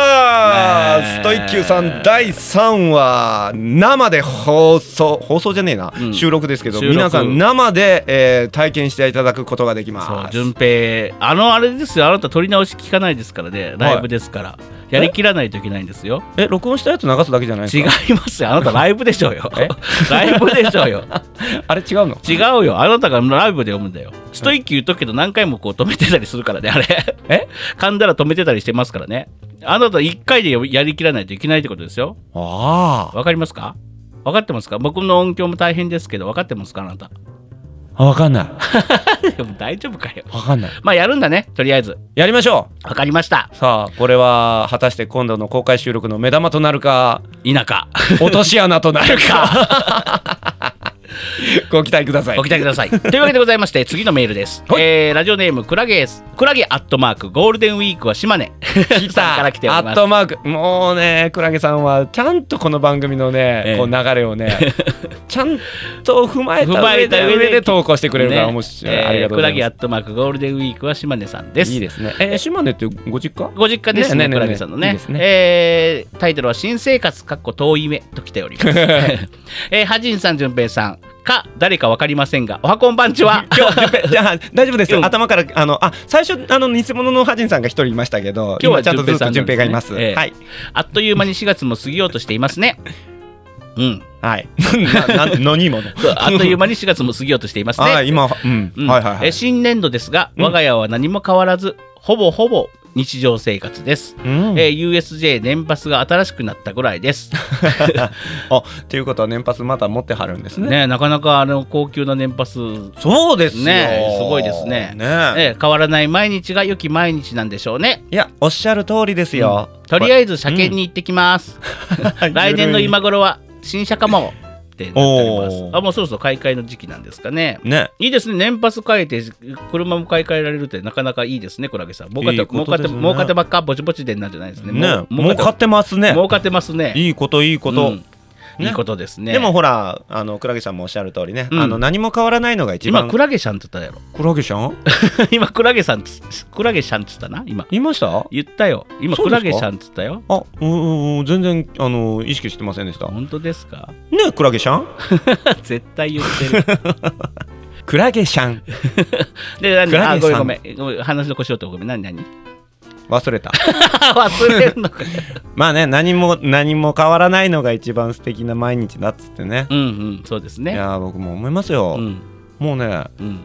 ねえ。ストイッキューさん第3話生で放送放送じゃねえな、うん。収録ですけど収録。皆さん生で、えー体験していただくことができそうます順平あのあれですよ。あなた撮り直し聞かないですからね。ライブですから、やりきらないといけないんですよ。え録音したやつ流すだけじゃないです違いかますよ。あなたライブでしょうよ。え？ライブでしょうよ。[LAUGHS] あれ違うの？違うよ。あなたがライブで読むんだよ。ストイッキュー言っとくけど何回もこう止めてたりするからねあれ。え？噛んだら止めてたりしてますからね。あなた1回でやりきらないといけないってことですよ。あわかりますか？分かってますか？僕の音響も大変ですけど分かってますか？あなたあ分かんない。[LAUGHS] でも大丈夫かよ。分かんない。まあやるんだね。とりあえず。やりましょう。分かりました。さあこれは果たして今度の公開収録の目玉となるか田舎落とし穴となるか [LAUGHS] ご期待ください。ご期待ください。というわけでございまして次のメールです、はい。えーラジオネームクラゲですクラゲアットマークゴールデンウィークは島根。来さんから来ておアります。ットマーク。もうねクラゲさんはちゃんとこの番組のね、ええ。こう流れをね [LAUGHS] ちゃんと踏まえた上で上で。投稿してくれるからね。面白い、えーありがとうございまクラゲアットマークゴールデンウィークは島根さんです。すいいですね。えー島根ってご実家？ご実家ですね、ねねねクラゲさんのね。いね。えータイトルは新生活かっこ遠い目と来ております。[LAUGHS] えー、ハジンさん、淳平さんか誰かわかりませんが、おはこんばんちは。[LAUGHS] 今日じゃあ [LAUGHS] 大丈夫です。よ、うん。頭からあのあ最初あの偽物のハジンさんが一人いましたけど今日はちゃんとずっと順順平がいます、ええ。はい。あっという間に4月も過ぎようとしていますね。[LAUGHS] うん、はい。何者？あっという間に4月も過ぎようとしていますね。はい今うん、うん。はいはいはい。えー新年度ですが、うん。我が家は何も変わらず、ほぼほぼ日常生活です。うん。えー USJ 年パスが新しくなったぐらいです。[LAUGHS] あっていうことは年パスまた持ってはるんですね。ね、なかなかあの高級な年パス。そうですよ。ねすごいですね。ね。えー変わらない毎日が良き毎日なんでしょうね。いやおっしゃる通りですよ、とりあえず車検に行ってきます。[LAUGHS] 来年の今頃は新車かもってなっております。あもうそろそろ買い替えの時期なんですかね。ね。いいですね、年パス変えて車も買い替えられるってなかなかいいですね、クラゲさん。儲かって儲かって儲かってばっかぼちぼちでんなんじゃないですね。ね儲かってますね。儲かってますね。いいこといいこと、うんいいことですね。でもほらあのクラゲさんもおっしゃる通りね、うん。あの何も変わらないのが一今、番。クラゲシャンって言ったやろ。クラゲさん？[LAUGHS] 今、クラゲさんつ、クラゲシャンって言ったな？今。言いました？言ったよ。今、クラゲシャンって言ったよ。あうんうんうん。全然あの意識してませんでした。ね本当ですか？クラゲシャン絶対言ってる。クラゲシャンで、何？あごめんごめん。ごめん。話の腰をとごめん。何何？忘れた [LAUGHS] 忘れるのか。[LAUGHS] まあね何も何も変わらないのが一番素敵な毎日だっつってねうんうん、そうですいね。やー僕も思いますよ、うんもうねうん。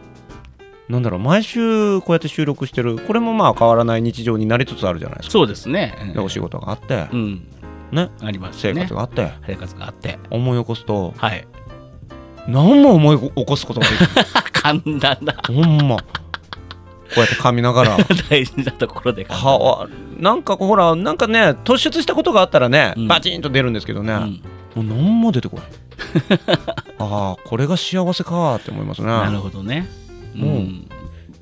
なんだろう毎週こうやって収録してるこれもまあ変わらない日常になりつつあるじゃないですかそうですね。でお仕事があって、うん。ねあります生ね。活があって、生活があって。思い起こすとはい。何も思い起こすことができない [LAUGHS] 簡単だ。ほんまこうやって噛みながら。[LAUGHS] 大事なところで。かわなんかほらなんかね突出したことがあったらね、うん。バチンと出るんですけどね、うん。もう何も出てこない。[LAUGHS] ああこれが幸せかって思いますね。なるほどね。ううん。ん。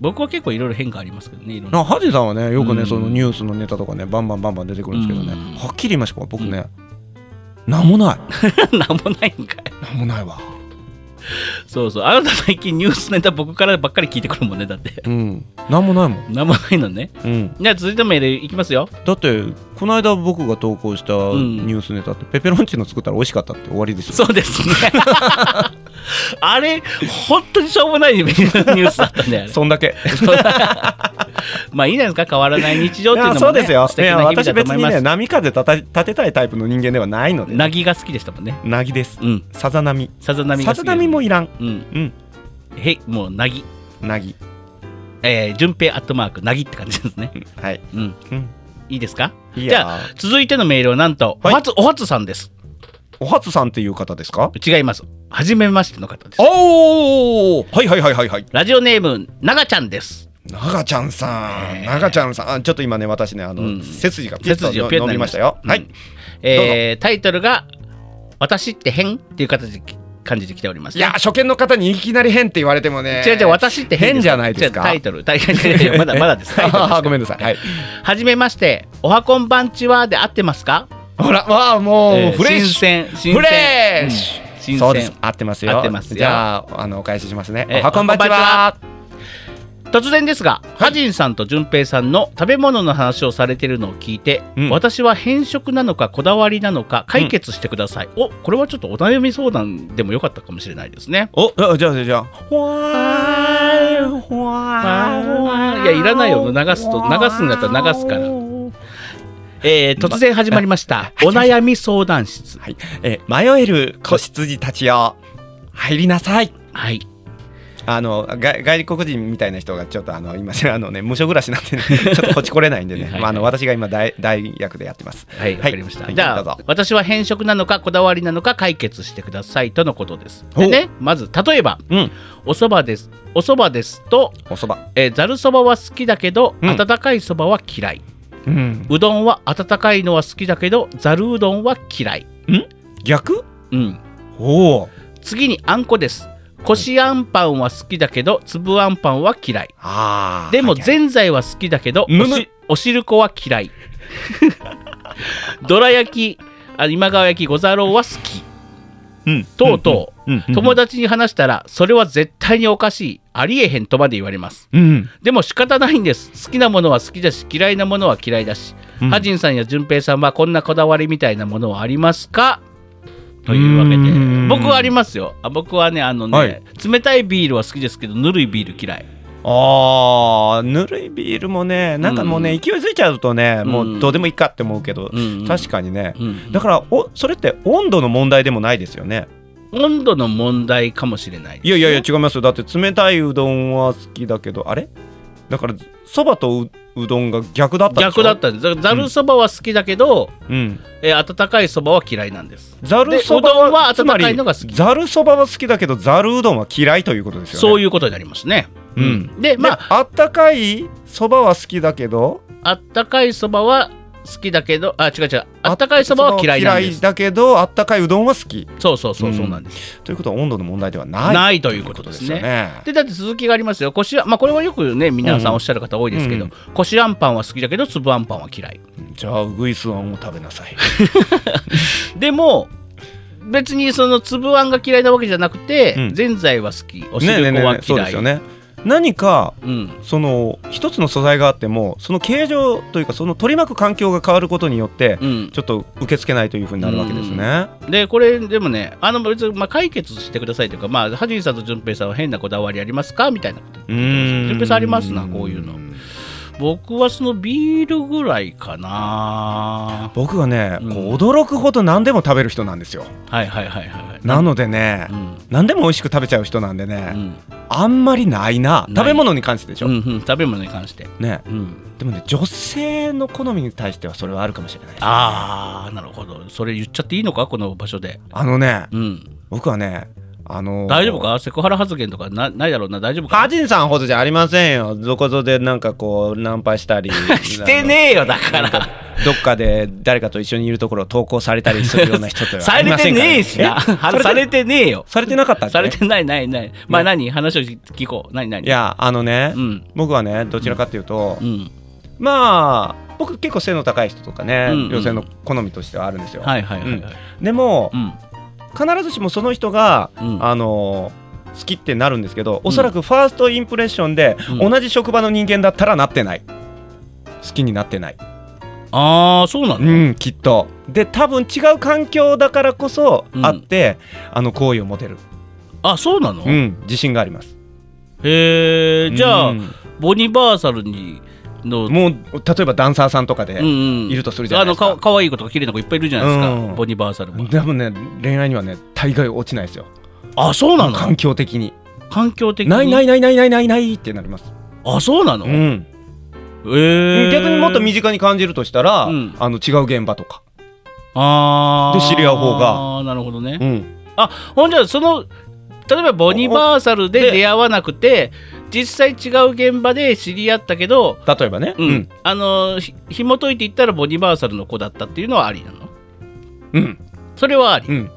僕は結構いろいろ変化ありますけどね。な。なハジさんはねよくね、うん。そのニュースのネタとかねバンバンバンバン出てくるんですけどね、うん。はっきり言いましたか僕ね、なんもない。[LAUGHS] なんもないんかい。なんもないわそうそう。あなた最近ニュースネタ僕からばっかり聞いてくるもんね。だって。うんなんもないもん、なんもないのね。うん、じゃあ続いてメールいきますよ。だってこの間僕が投稿したんニュースネタって、ペペロンチーノ作ったら美味しかったって終わりですよそうですね。[LAUGHS] あれ、本当にしょうもないニュースだったね。そんだけ [LAUGHS] [LAUGHS] まあいいじゃないですか、変わらない日常っていうのも、ね、そうですよ素敵いやな日々だと私別に思います。ね波風立た立てたいタイプの人間ではないのでなぎが好きでしたもんね。なぎですうん。さざ波さざ波さざ波もいらんうん。うんへい、もうなぎ。なぎえー、順平アットマーク、なぎって感じですね。はいうん。うんいいですか？じゃあ、続いてのメールはなんと、おはいはつ、おはつさんです。おはつさんっていう方ですか？違います。はじめましての方です。おおはいはいはいはいはいラジオネーム、ながちゃんです。ながちゃんさん。ながちゃんさん。あちょっと今ね私ねあの、うん。背筋がピュッと伸びましたよ、うん。はいえー、タイトルが、私って変っていう形で感じで来ております、いや初見の方にいきなり変って言われてもね違う違う、私って変変じゃないですか？タイトル、タイトル、[LAUGHS] まだまだです。ごめんなさい。はい。はじめまして、おはこんばんちはで合ってますか？ほらわあもう、えーフレッシュ。フレッシュ。うん。新そうです。鮮。合ってますよ。合ってますよ。じゃああのお返ししますね。えおは。こんばんちは突然ですが、ハジンさんと淳平さんの食べ物の話をされているのを聞いて、うん。私は変色なのかこだわりなのか解決してください。おこれはちょっとお悩み相談でもよかったかもしれないですね。おあじゃあじゃあほわーほわー。いやいらないよ流すと。流すんだったら流すから。えー突然始まりました、[LAUGHS] お悩み相談室。はい、えー迷える子羊たちよ入りなさい。はい。あのが外国人みたいな人がちょっとあの今 [LAUGHS] あのね無所暮らしなんでね [LAUGHS] ちょっとこっち来れないんでねはいはいまあ、あの私が今大大役でやってますはい、わかりました。はいじゃあ私は変色なのかこだわりなのか解決してくださいとのことです。でね、まず例えば、うんお蕎麦です。お蕎麦ですと、おそばえーざるそばは好きだけど、うん温かいそばは嫌い。うんうどんは温かいのは好きだけど、ざるうどんは嫌い。逆？うん。おお次にあんこです。こしあんパンは好きだけど、粒あんパンは嫌い。でもぜんざいは好きだけど、むむ。おしるこは嫌い。[LAUGHS] どら焼き、あ今川焼き、ござろうは好き。うん。とうとう、うんうん友達に話したらそれは絶対におかしいありえへんとまで言われます。うん。でも仕方ないんです。好きなものは好きだし嫌いなものは嫌いだし、うん。ハジンさんや順平さんはこんなこだわりみたいなものはありますか？というわけでうん。僕はありますよ。あ僕はねあのね、はい。冷たいビールは好きですけどぬるいビール嫌い。あーぬるいビールもねなんかもうね、うん。勢いづいちゃうとね、もうどうでもいいかって思うけど、うんうん。確かにね、うんだからおそれって温度の問題でもないですよね。温度の問題かもしれないですいやいやいや違いますよ。だって冷たいうどんは好きだけどあれ？だからそばとううどんが逆だった逆だったんです。ざるそばは好きだけど、うん。えー温かいそばは嫌いなんです。ざるそばは温かいのが好き。ざるそばは好きだけどざるうどんは嫌いということですよね。そういうことになりますね、うん。でまああったかいそばは好きだけどあったかいそばは好きだけどあ違う違う。あったかいそばは嫌いなんです。だけどあったかいうどんは好き。そうそうそうそううんなんです、ということは温度の問題ではない。ないということですね。よね。でだって続きがありますよ。こしまあこれはよくね皆さんおっしゃる方多いですけど、うん。こしあんパンは好きだけど粒あんパンは嫌い。じゃあウグイスあんを食べなさい。[LAUGHS] でも別にその粒あんが嫌いなわけじゃなくて、うん。ぜんざいは好き。おしるこはねえそう嫌い。ですよね何かうん。その一つの素材があってもその形状というかその取り巻く環境が変わることによってうん。ちょっと受け付けないというふうになるわけですね。でこれでもねあの別にまあ解決してくださいというかまあハジンさんと淳平さんは変なこだわりありますか？みたいなことうーん。順平さんありますなこういうの僕はそのビールぐらいかな。僕はね、うん。こう驚くほど何でも食べる人なんですよ。はいはいはいはいなのでね、うん。何でも美味しく食べちゃう人なんでね、うん。あんまりないな。食べ物に関してでしょ。うんうん食べ物に関して。ね。うん。でもね女性の好みに対してはそれはあるかもしれないです、ね。ああなるほど。それ言っちゃっていいのか？この場所で。あのねうん。僕はねあのー大丈夫か？セクハラ発言とかなないだろうな。大丈夫か？ハジンさんほどじゃありませんよ。どこぞでなんかこうナンパしたり [LAUGHS] してねえよだから。どっかで誰かと一緒にいるところを投稿されたりするような人って [LAUGHS] されてねえしな。え [LAUGHS] されてねえよ。されてなかったっけ？されてないないない。まあ何？話を聞こう。何何？いやあのね、うん。僕はねどちらかっていうと、うん。まあ僕結構背の高い人とかね、うんうん。女性の好みとしてはあるんですよ、はいはいはいはい。でもうん必ずしもその人が、うん。あの好きってなるんですけどおそらくファーストインプレッションで、うん。同じ職場の人間だったらなってない。好きになってない。ああそうなの？うんきっと。で多分違う環境だからこそうん。あって、あの好意を持てる、あそうなの？うん、自信があります。へえじゃあうん。ボニバーサルにのもう例えばダンサーさんとかで、うんうん。いるとするじゃないですか。あのかかわいい子とか綺麗な子いっぱいいるじゃないですか、うん。ボニバーサルも多分ね恋愛にはね大概落ちないですよ。あそうなの？環境的に。環境的に？ないないないないないないないってなります、あそうなの、うん。え。ー、逆にもっと身近に感じるとしたら、うん。あの違う現場とか、あー。で知り合う方が。あーなるほどね、うん、あほんじゃその例えばボニバーサルで出会わなくて実際違う現場で知り合ったけど、例えばね。うん。あのひ紐解いていったらボニバーサルの子だったっていうのはありなの？うん。それはあり、うん。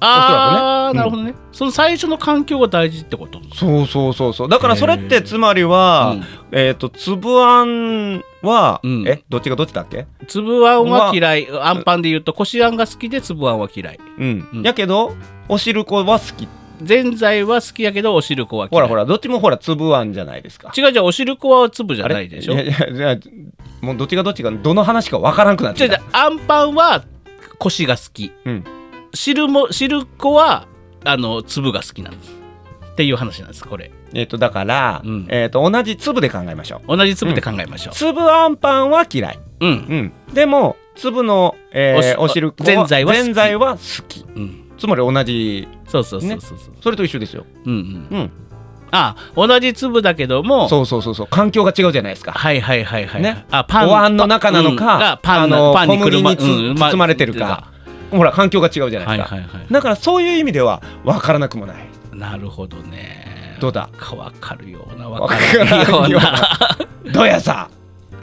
ああ、ね。うん。なるほどね。その最初の環境が大事ってこと？そうそうそうそう。だからそれってつまりは、えっ、と粒あんは、うん。え？どっちがどっちだっけ？粒あんは嫌い。あんパンで言うとこしあんが好きで粒あんは嫌い。うん、うん。やけどおしるこは好きぜんざいは好きやけどおしるこはほらほらどっちもほら粒あんじゃないですか。違う違うおしるこは粒じゃないでしょ。[LAUGHS] いやいやいやもうどっちがどっちがどの話かわからんくなっちゃうあんパンはこしが好き。うん。汁も汁粉はあの粒が好きなんです。っていう話なんですこれ。えっ、とだから、うん。えっ、と同じ粒で考えましょう。同じ粒で考えましょ粒あんパンは嫌い、ううん。うん、でも粒の、えーおしおしるこぜんざいは好き。ぜんざいは好き。うんつまり同じそうそうそうそう。そう、それと一緒ですよ、うんうん。うん、あ同じ粒だけども。そうそうそうそう。環境が違うじゃないですか。はいはいはいはい、ね。あパンお椀の中なのか、うん。がパンあのパンに小麦につ、うん包まれてるか、ほら環境が違うじゃないですか、はいはいはい。だからそういう意味では分からなくもない。なるほどね。どうだ？かわかるような分わかからような。などうやさ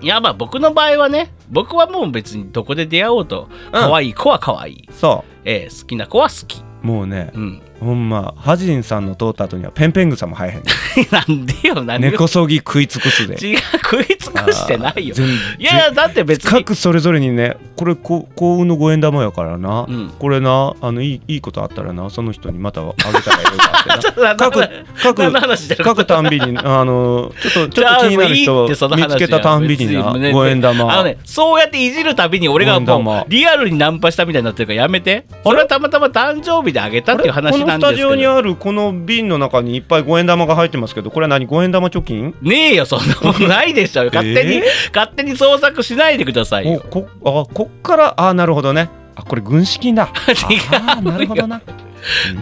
いやまあ僕の場合はね僕はもう別にどこで出会おうとうん。可愛い子は可愛い、そえー好きな子は好き。うもうねうんほんまハジンさんの通った後にはペンペングサも生えへんね [LAUGHS] なんでよなんでよ。根こそぎ食い尽くすで。違う食い尽くしてないよ。全いやだって別に。各それぞれにねこれこ幸運の五円玉やからな、うん。これなあのいいいいことあったらなその人にまたあげたらええわってな。[LAUGHS] 各各各たんびに [LAUGHS] あのちょっとちょっと気になる人見つけたたんびにな五円玉。あのねそうやっていじるたびに俺がもうリアルにナンパしたみたいになってるからやめて。それはたまたま誕生日であげたっていう話のスタジオにどあるこの瓶の中にいっぱい五円玉が入ってますけどこれは何？五円玉貯金？ねえよそんなもんないでしょ。[LAUGHS] 勝手に、え勝手に創作しないでくださいおよこあこっからあなるほどね。あこれ軍資金だ。[LAUGHS] 違うよ。あーなるほどな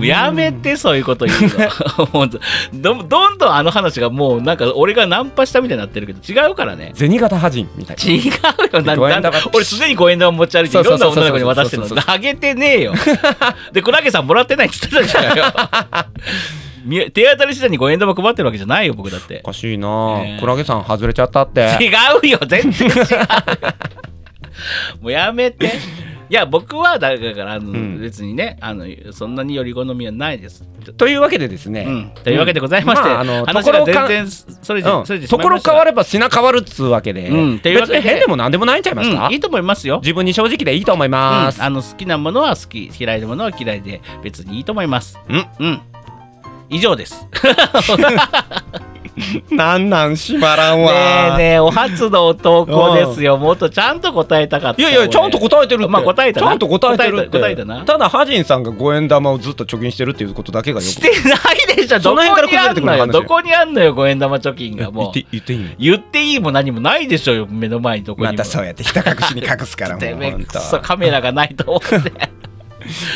やめてそういうこと言うの。[LAUGHS] どどんどんあの話がもうなんか俺がナンパしたみたいになってるけど違うからね。銭形派人みたいな。違うよ。な五円玉な俺すでに五円玉持ち歩いてそいうろんな女の子に渡してるの？あげてねえよ。でクラゲさんもらってないって言ってたじゃんよ。[LAUGHS] み手当たり次第に五円玉配ってるわけじゃないよ僕だって。おかしいな、ねえ。クラゲさん外れちゃったって。違うよ。全然違うもうやめていや僕はだからあの、ん。別にねあのそんなにより好みはないです、というわけでですね、うん、というわけでございまして、まああの話ところ全然それで、ところ変わるれば品変わるっつうわけで、うん。別に変でも何でもないんちゃいますか、うん、いいと思いますよ。自分に正直でいいと思います、うん、あの好きなものは好き。嫌いなものは嫌いで別にいいと思います。うん。うん。以上です [LAUGHS] [LAUGHS] なんなんしまらんねえねえお初の投稿ですよ。もっとちゃんと答えたかったいやいやちゃんと答えてるまあ答えたな。ちゃんと答えてる答えたな。ただハジンさんが五円玉をずっと貯金してるっていうことだけがよく。してないでしょ。その辺から崩れてくるどこにあんのよ五円玉貯金が。もう。言っていいの？言っていいも何もないでしょうよ目の前にどこにも。またそうやってひた隠しに隠すから [LAUGHS] もうカメラがないと思って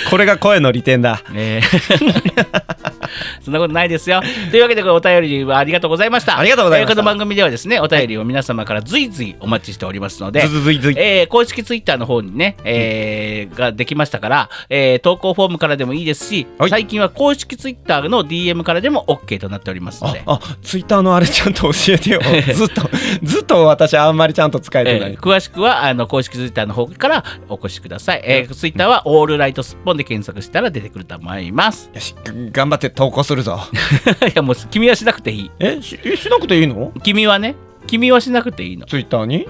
これが声の利点だねえ [LAUGHS] そんなことないですよ。というわけで、お便りはありがとうございました。ありがとうございまこの番組ではですね、お便りを皆様から随時お待ちしておりますので、ずずずいずいえー公式ツイッターの方にね、えーができましたから、えー投稿フォームからでもいいですし、はい最近は公式ツイッターの DM からでも OK となっておりますので。ああツイッターのあれちゃんと教えてよ [LAUGHS] ずっとずっと私あんまりちゃんと使えてない、えー詳しくはあの公式ツイッターの方からお越しください。えーツイッターはオールライトスッポンで検索したら出てくると思います。よしが頑張って投稿するぞ [LAUGHS] いやもう君はしなくていい。えしえしなくていいの？君はね、君はしなくていいの。ツイッターに？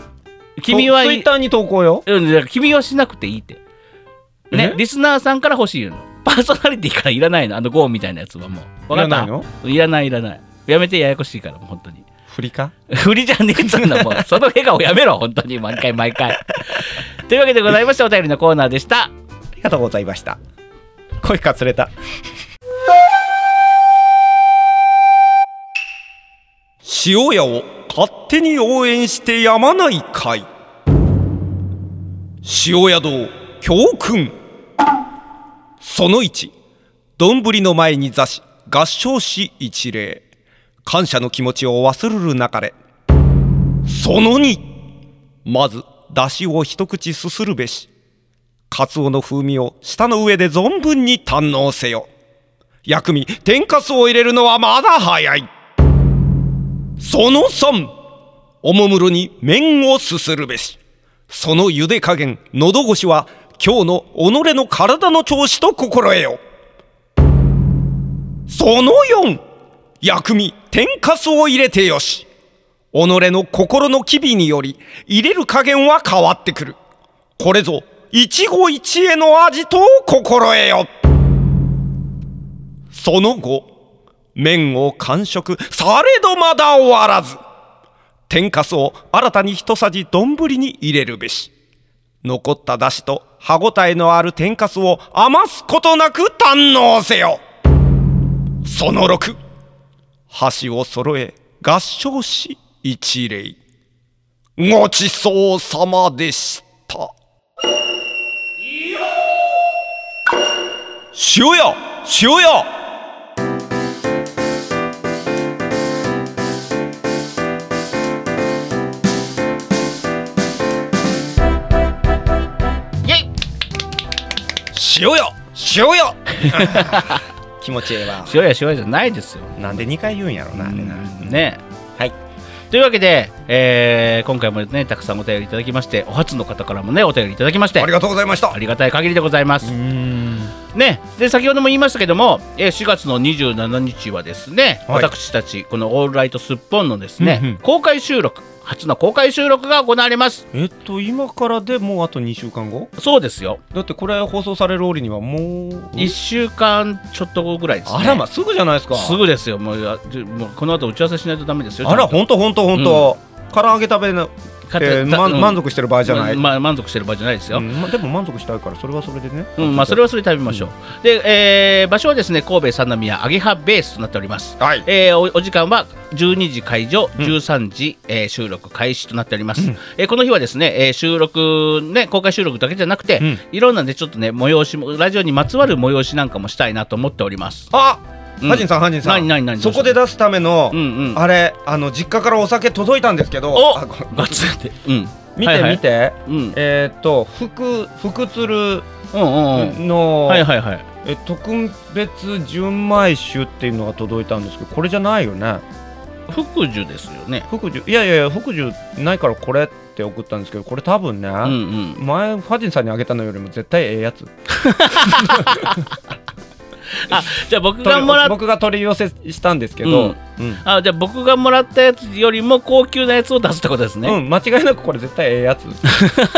君はツイッターに投稿ようん、だから君はしなくていいって。ねえ、リスナーさんから欲しいの。パーソナリティからいらないの。あの GO みたいなやつはもう。わかった？いらないの？いらないいらない。やめてややこしいから、もう本当に。振りか？振りじゃねえっつうんだもう。[LAUGHS] その笑顔やめろ、本当に。毎回毎回。というわけでございまして、お便りのコーナーでした。ありがとうございました。声かつれた。塩屋を勝手に応援してやまない会。塩屋堂教訓。その1丼の前に座し合唱し一礼。感謝の気持ちを忘るるなかれ。その2まず出汁を一口すするべし。カツオの風味を舌の上で存分に堪能せよ。薬味天かすを入れるのはまだ早い。その3おもむろに麺をすするべし。その茹で加減喉越しは今日の己の体の調子と心得よ。その4薬味天かすを入れてよし。己の心の機微により入れる加減は変わってくる。これぞ一期一会の味と心得よ。その後麺を完食。されどまだ終わらず天かすを新たに一さじ丼に入れるべし。残っただしと歯ごたえのある天かすを余すことなく堪能せよ。その6箸を揃え合唱し一礼。ごちそうさまでした。塩屋塩屋イェイ塩屋塩屋気持ちええわ塩や塩やじゃないですよ。なんで2回言うんやろなあれなねはいというわけで、えー今回もねたくさんお便りいただきましてお初の方からもねお便りいただきまして。ありがとうございました。ありがたい限りでございます。うーんね、で先ほども言いましたけども、えー4月の27日はですね、はい。私たちこの「オールライトスッポン」のですね、うんうん。公開収録初の公開収録が行われます。えっと今からでもうあと2週間後？そうですよ。だってこれ放送される折にはもう1週間ちょっと後ぐらいですね。あらまあすぐじゃないですか。すぐですよ。もうもうこの後打ち合わせしないとダメですよ。あらほんとほんとほんと。唐揚げ食べなと満足してる場合じゃない、ままあ満足してる場合じゃないですよ、うんまでも満足したいからそれはそれでね、うんまあ、それはそれで食べましょう、で、えー場所はですね神戸三宮アゲハベースとなっております。はい。えーおお時間は12時会場、うん。13時、えー収録開始となっております。えーこの日はですね、えー収録、ね、公開収録だけじゃなくて、うん。いろんなね、ちょっとね、催しも、ラジオにまつわる催しなんかもしたいなと思っております。あうんハジンさんハジンさん何何何そこで出すための。あれあの実家からお酒届いたんですけどおガツって。うん。見て見て、うん。えーっと福福鶴うんうんうん。の、はいはいはい。え特別純米酒っていうのが届いたんですけどこれじゃないよね福寿ですよね。福寿いやいやいや福寿ないからこれって送ったんですけどこれ多分ね、うんうん。前ファジンさんにあげたのよりも絶対ええやつ [LAUGHS] あ、じゃあ僕がもらっ僕が取り寄せしたんですけど、うんあ、じゃあ僕がもらったやつよりも高級なやつを出すってことですね。うん、間違いなくこれ絶対ええやつ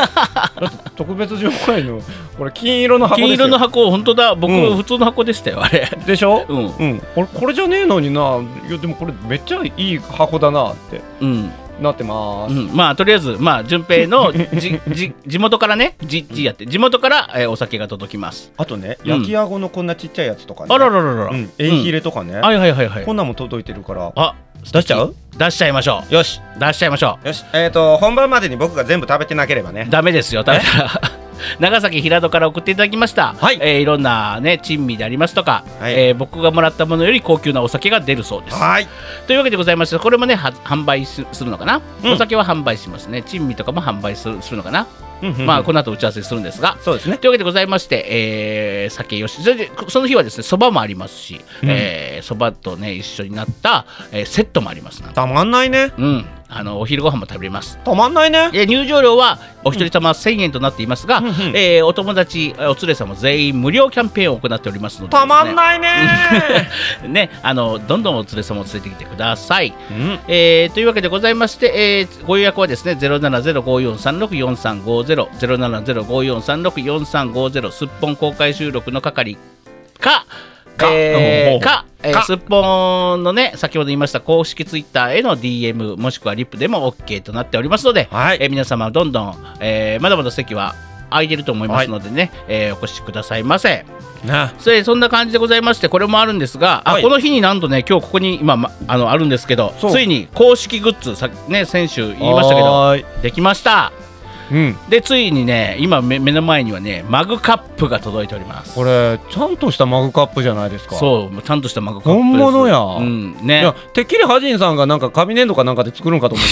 [LAUGHS] 特別純米のこれ金色の箱金色の箱、本当だ。僕、うん普通の箱でしたよ、あれ。でしょ、うん。うん、これこれじゃねえのにないやでもこれめっちゃいい箱だなってうん。なってます、うん、まあとりあえずまあ順平の [LAUGHS] じじ地元からねじじやって地元から、えーお酒が届きます、あとねうん。焼きあごのこんなちっちゃいやつとかね。あららららら、うん、エイヒレとかね、はいはいはいはい。こんなんも届いてるから。あ出しちゃう？出しちゃいましょよし。う出しちゃいましょよし。えっ、と本番までに僕が全部食べてなければね。うダメですよ食べたら長崎平戸から送っていただきました、はい。えーいろんなね珍味でありますとか、はい。えー僕がもらったものより高級なお酒が出るそうです。はい。というわけでございましてこれもねは販売すするのかな、うん。お酒は販売しますね。珍味とかも販売するするのかな、まあこの後打ち合わせするんですが。そうですね。というわけでございまして、えー酒よし。その日はですねそばもありますしうん。そば、とね一緒になった、えーセットもありますたまんないね。うんあのお昼ご飯も食べれます。たまんないね。えー入場料はお一人様1000円となっていますが、うんうん。えーお友達お連れ様全員無料キャンペーンを行っておりますのでね、たまんないね。[LAUGHS] ねあのどんどんお連れ様を連れてきてください。うん。えーというわけでございまして、えーご予約はですね07054364350 07054364350すっぽん公開収録の係かえーか、えーか。すっぽんのね先ほど言いました公式ツイッターへの DM もしくはリップでも OK となっておりますので、はい。えー皆様どんどん、えーまだまだ席は空いてると思いますのでね、えーお越しくださいませ。ねそれそんな感じでございましてこれもあるんですが、あはい。この日になんとね今日ここに今、ま、あのあるんですけどついに公式グッズさね先週言いましたけどできましたうん。でついにね今目目の前にはねマグカップが届いております。これちゃんとしたマグカップじゃないですか。そうちゃんとしたマグカップ本物や。うん。いねやてっきりハジンさんがなんか紙粘土かなんかで作るんかと思っ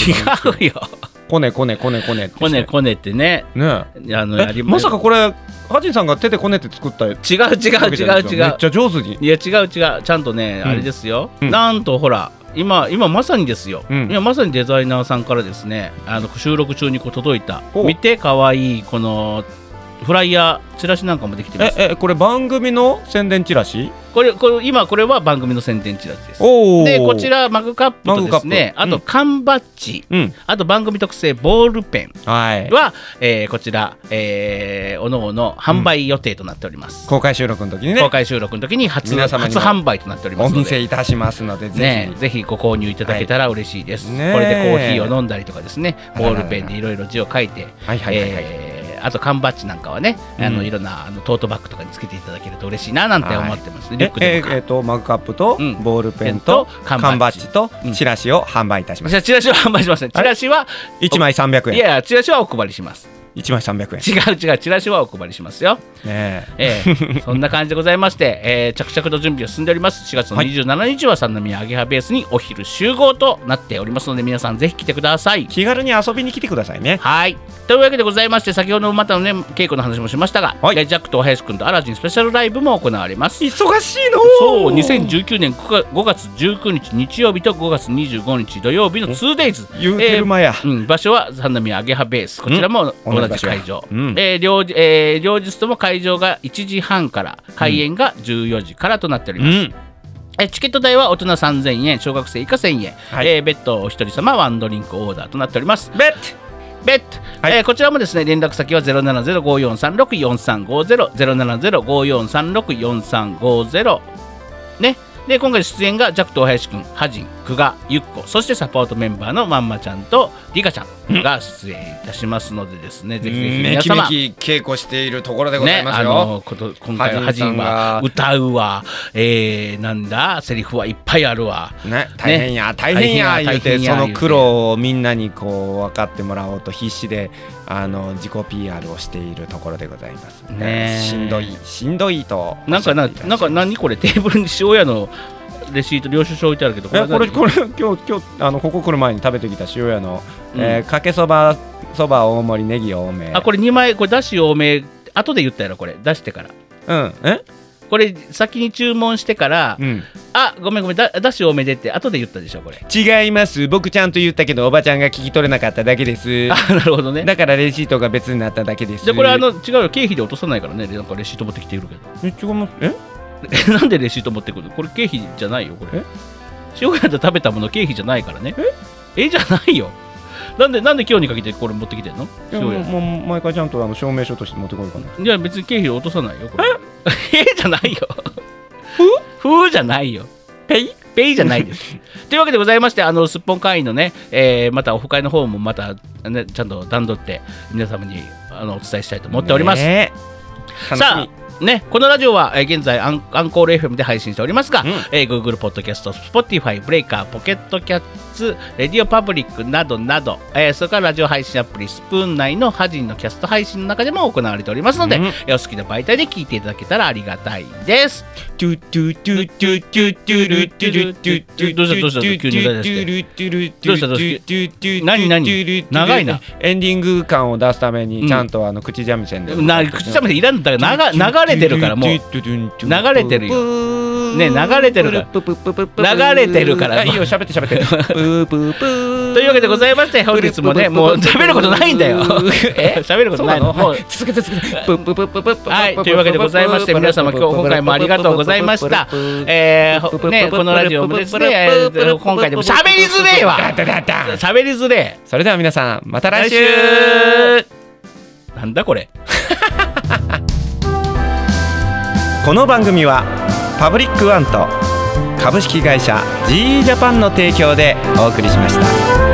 て違うよ。こねこねこねこねこねこねってね。ね。あのやりえまさかこれハジンさんが手でこねって作った違う違う違う違う。めっちゃ上手に。いや違う違う。ちゃんとね、うん。あれですよ、うん。なんとほら今今まさにですよ、うん。今まさにデザイナーさんからですねあの収録中にこう届いた。お見てかわいいこのフライヤーチラシなんかもできてます。ええこれ番組の宣伝チラシ？これこれ今これは番組の宣伝チラシです。おおでこちらマグカップとですねあと缶バッジ、うん。あと番組特製ボールペン。はい。は、えーこちら、えー、おのおの販売予定となっております、公開収録の時にね。公開収録の時に初皆様に初販売となっておりまおすので。見せいたしますのでぜね、ひ。ぜひご購入いただけたら嬉しいです、ねえ。これでコーヒーを飲んだりとかですね。ボールペンでいろいろ字を書いてはいはいはいはい。えーあと缶バッジなんかはね、あうん。のいろんなあのトートバッグとかにつけていただけると嬉しいななんて思ってます、ねリュえックでも。かええっとマグカップとうん。ボールペンとペンと缶バッジ。とうん。チラシを販売いたします。チラシは販売しません。チラシは1枚300円。いやいやチラシはお配りします1枚300円。違う違うチラシはお配りしますよ。ねえ。えそんな感じでございまして、えー着々と準備が進んでおります。4月の27日は三宮アゲハベースにお昼集合となっておりますので皆さんぜひ来てください。気軽に遊びに来てくださいね。はい。というわけでございまして、先ほどまたのね、稽古の話もしましたが、はい。えジャックと林くんとアラジンスペシャルライブも行われます。忙しいのそう、2019年5月19日日曜日と5月25日土曜日の 2days。言うてる間や。うん、場所は三宮アゲハベース。こちらも同同じ会場、うん。えー両えー両日とも会場が1時半から開演が14時からとなっております、うん。えチケット代は大人3000円小学生以下1000円、はい。えー別途お一人様ワンドリンクオーダーとなっております。ベッ。別途、はい。えーこちらもですね連絡先は070-5436-4350 070-5436-4350ね。で今回出演がジャクと林くん、ハジン、久我、ゆっこ、そしてサポートメンバーのまんまちゃんとリカちゃんが出演いたしますのでですね、ぜひぜひめきめ皆様。き稽古しているところでございね、あますよ、のこと今回はハジンハジンさんがは歌うわ、えー、なんだ？セリフはいっぱいあるわ。ね、大変や、大変や大変や言うてその苦労をみんなにこう分かってもらおうと必死であの自己 PR をしているところでございます。ね。しんどいしんどいとなんかななんか何これ？テーブルに塩屋のレシート領収書置いてあるけどえこれ何？これ今日今日あのここ来る前に食べてきた塩屋の、うん。えーかけそばそば大盛りネギ多め。あこれ2枚これだし多め後で言ったやろこれ。出してから。うん。え？これ先に注文してから、うん。あごめんごめんだだし多めでって後で言ったでしょこれ。違います。僕ちゃんと言ったけどおばちゃんが聞き取れなかっただけです。[LAUGHS] あなるほどね。だからレシートが別になっただけです。でこれあの違うよ。経費で落とさないからね。なんかレシート持ってきてるけど。え違います？ええ？[LAUGHS] なんでレシート持ってくるの？これ経費じゃないよこれ。え？塩屋で食べたもの経費じゃないからね。え？じゃないよ。なんでなんで今日にかけてこれ持ってきてんの？塩屋もう毎回ちゃんとあの証明書として持ってこようかないや別に経費落とさないよこれ。え？じゃないよ。ふ？ふじゃないよ。ペイ？ペイじゃないです。[LAUGHS] というわけでございましてあのすっぽん会員のね、えーまたオフ会の方もまた、ね、ちゃんと段取って皆様にあのお伝えしたいと思っております、さみ。あね、このラジオは、えー現在アンアンコール FM で配信しておりますが、うんえー Google Podcast、Spotify、 Breaker、ポケットキャッツ、 RadioPublic などなど、えーそれからラジオ配信アプリスプーン内のハジンのキャスト配信の中でも行われておりますので、うんえーお好きな媒体で聞いていただけたらありがたいです。トゥトゥトゥトゥトゥトゥルトゥルトゥトゥどうしたどうした急に歌い出してどうしたどうした何何長いなエンディング感を出すためうんにちゃんとあの口三味線でな口ためでいらんだから流流れてるからもう。流れてるよ。ね流れてるから。流れてるからあいいよ喋って喋って。[LAUGHS] というわけでございまして本日もねもう喋ることないんだよ。え？喋ることないの？もう続けて続けてはい、というわけでございまして、皆様、今日今回もありがとうございました。えーほね、このラジオもですね、えー今回でも喋りづれえわ。喋りづれえ。それでは皆さんまた来週。来週。なんだこれ [LAUGHS] この番組はパブリックワンと株式会社 GE ジャパンの提供でお送りしました。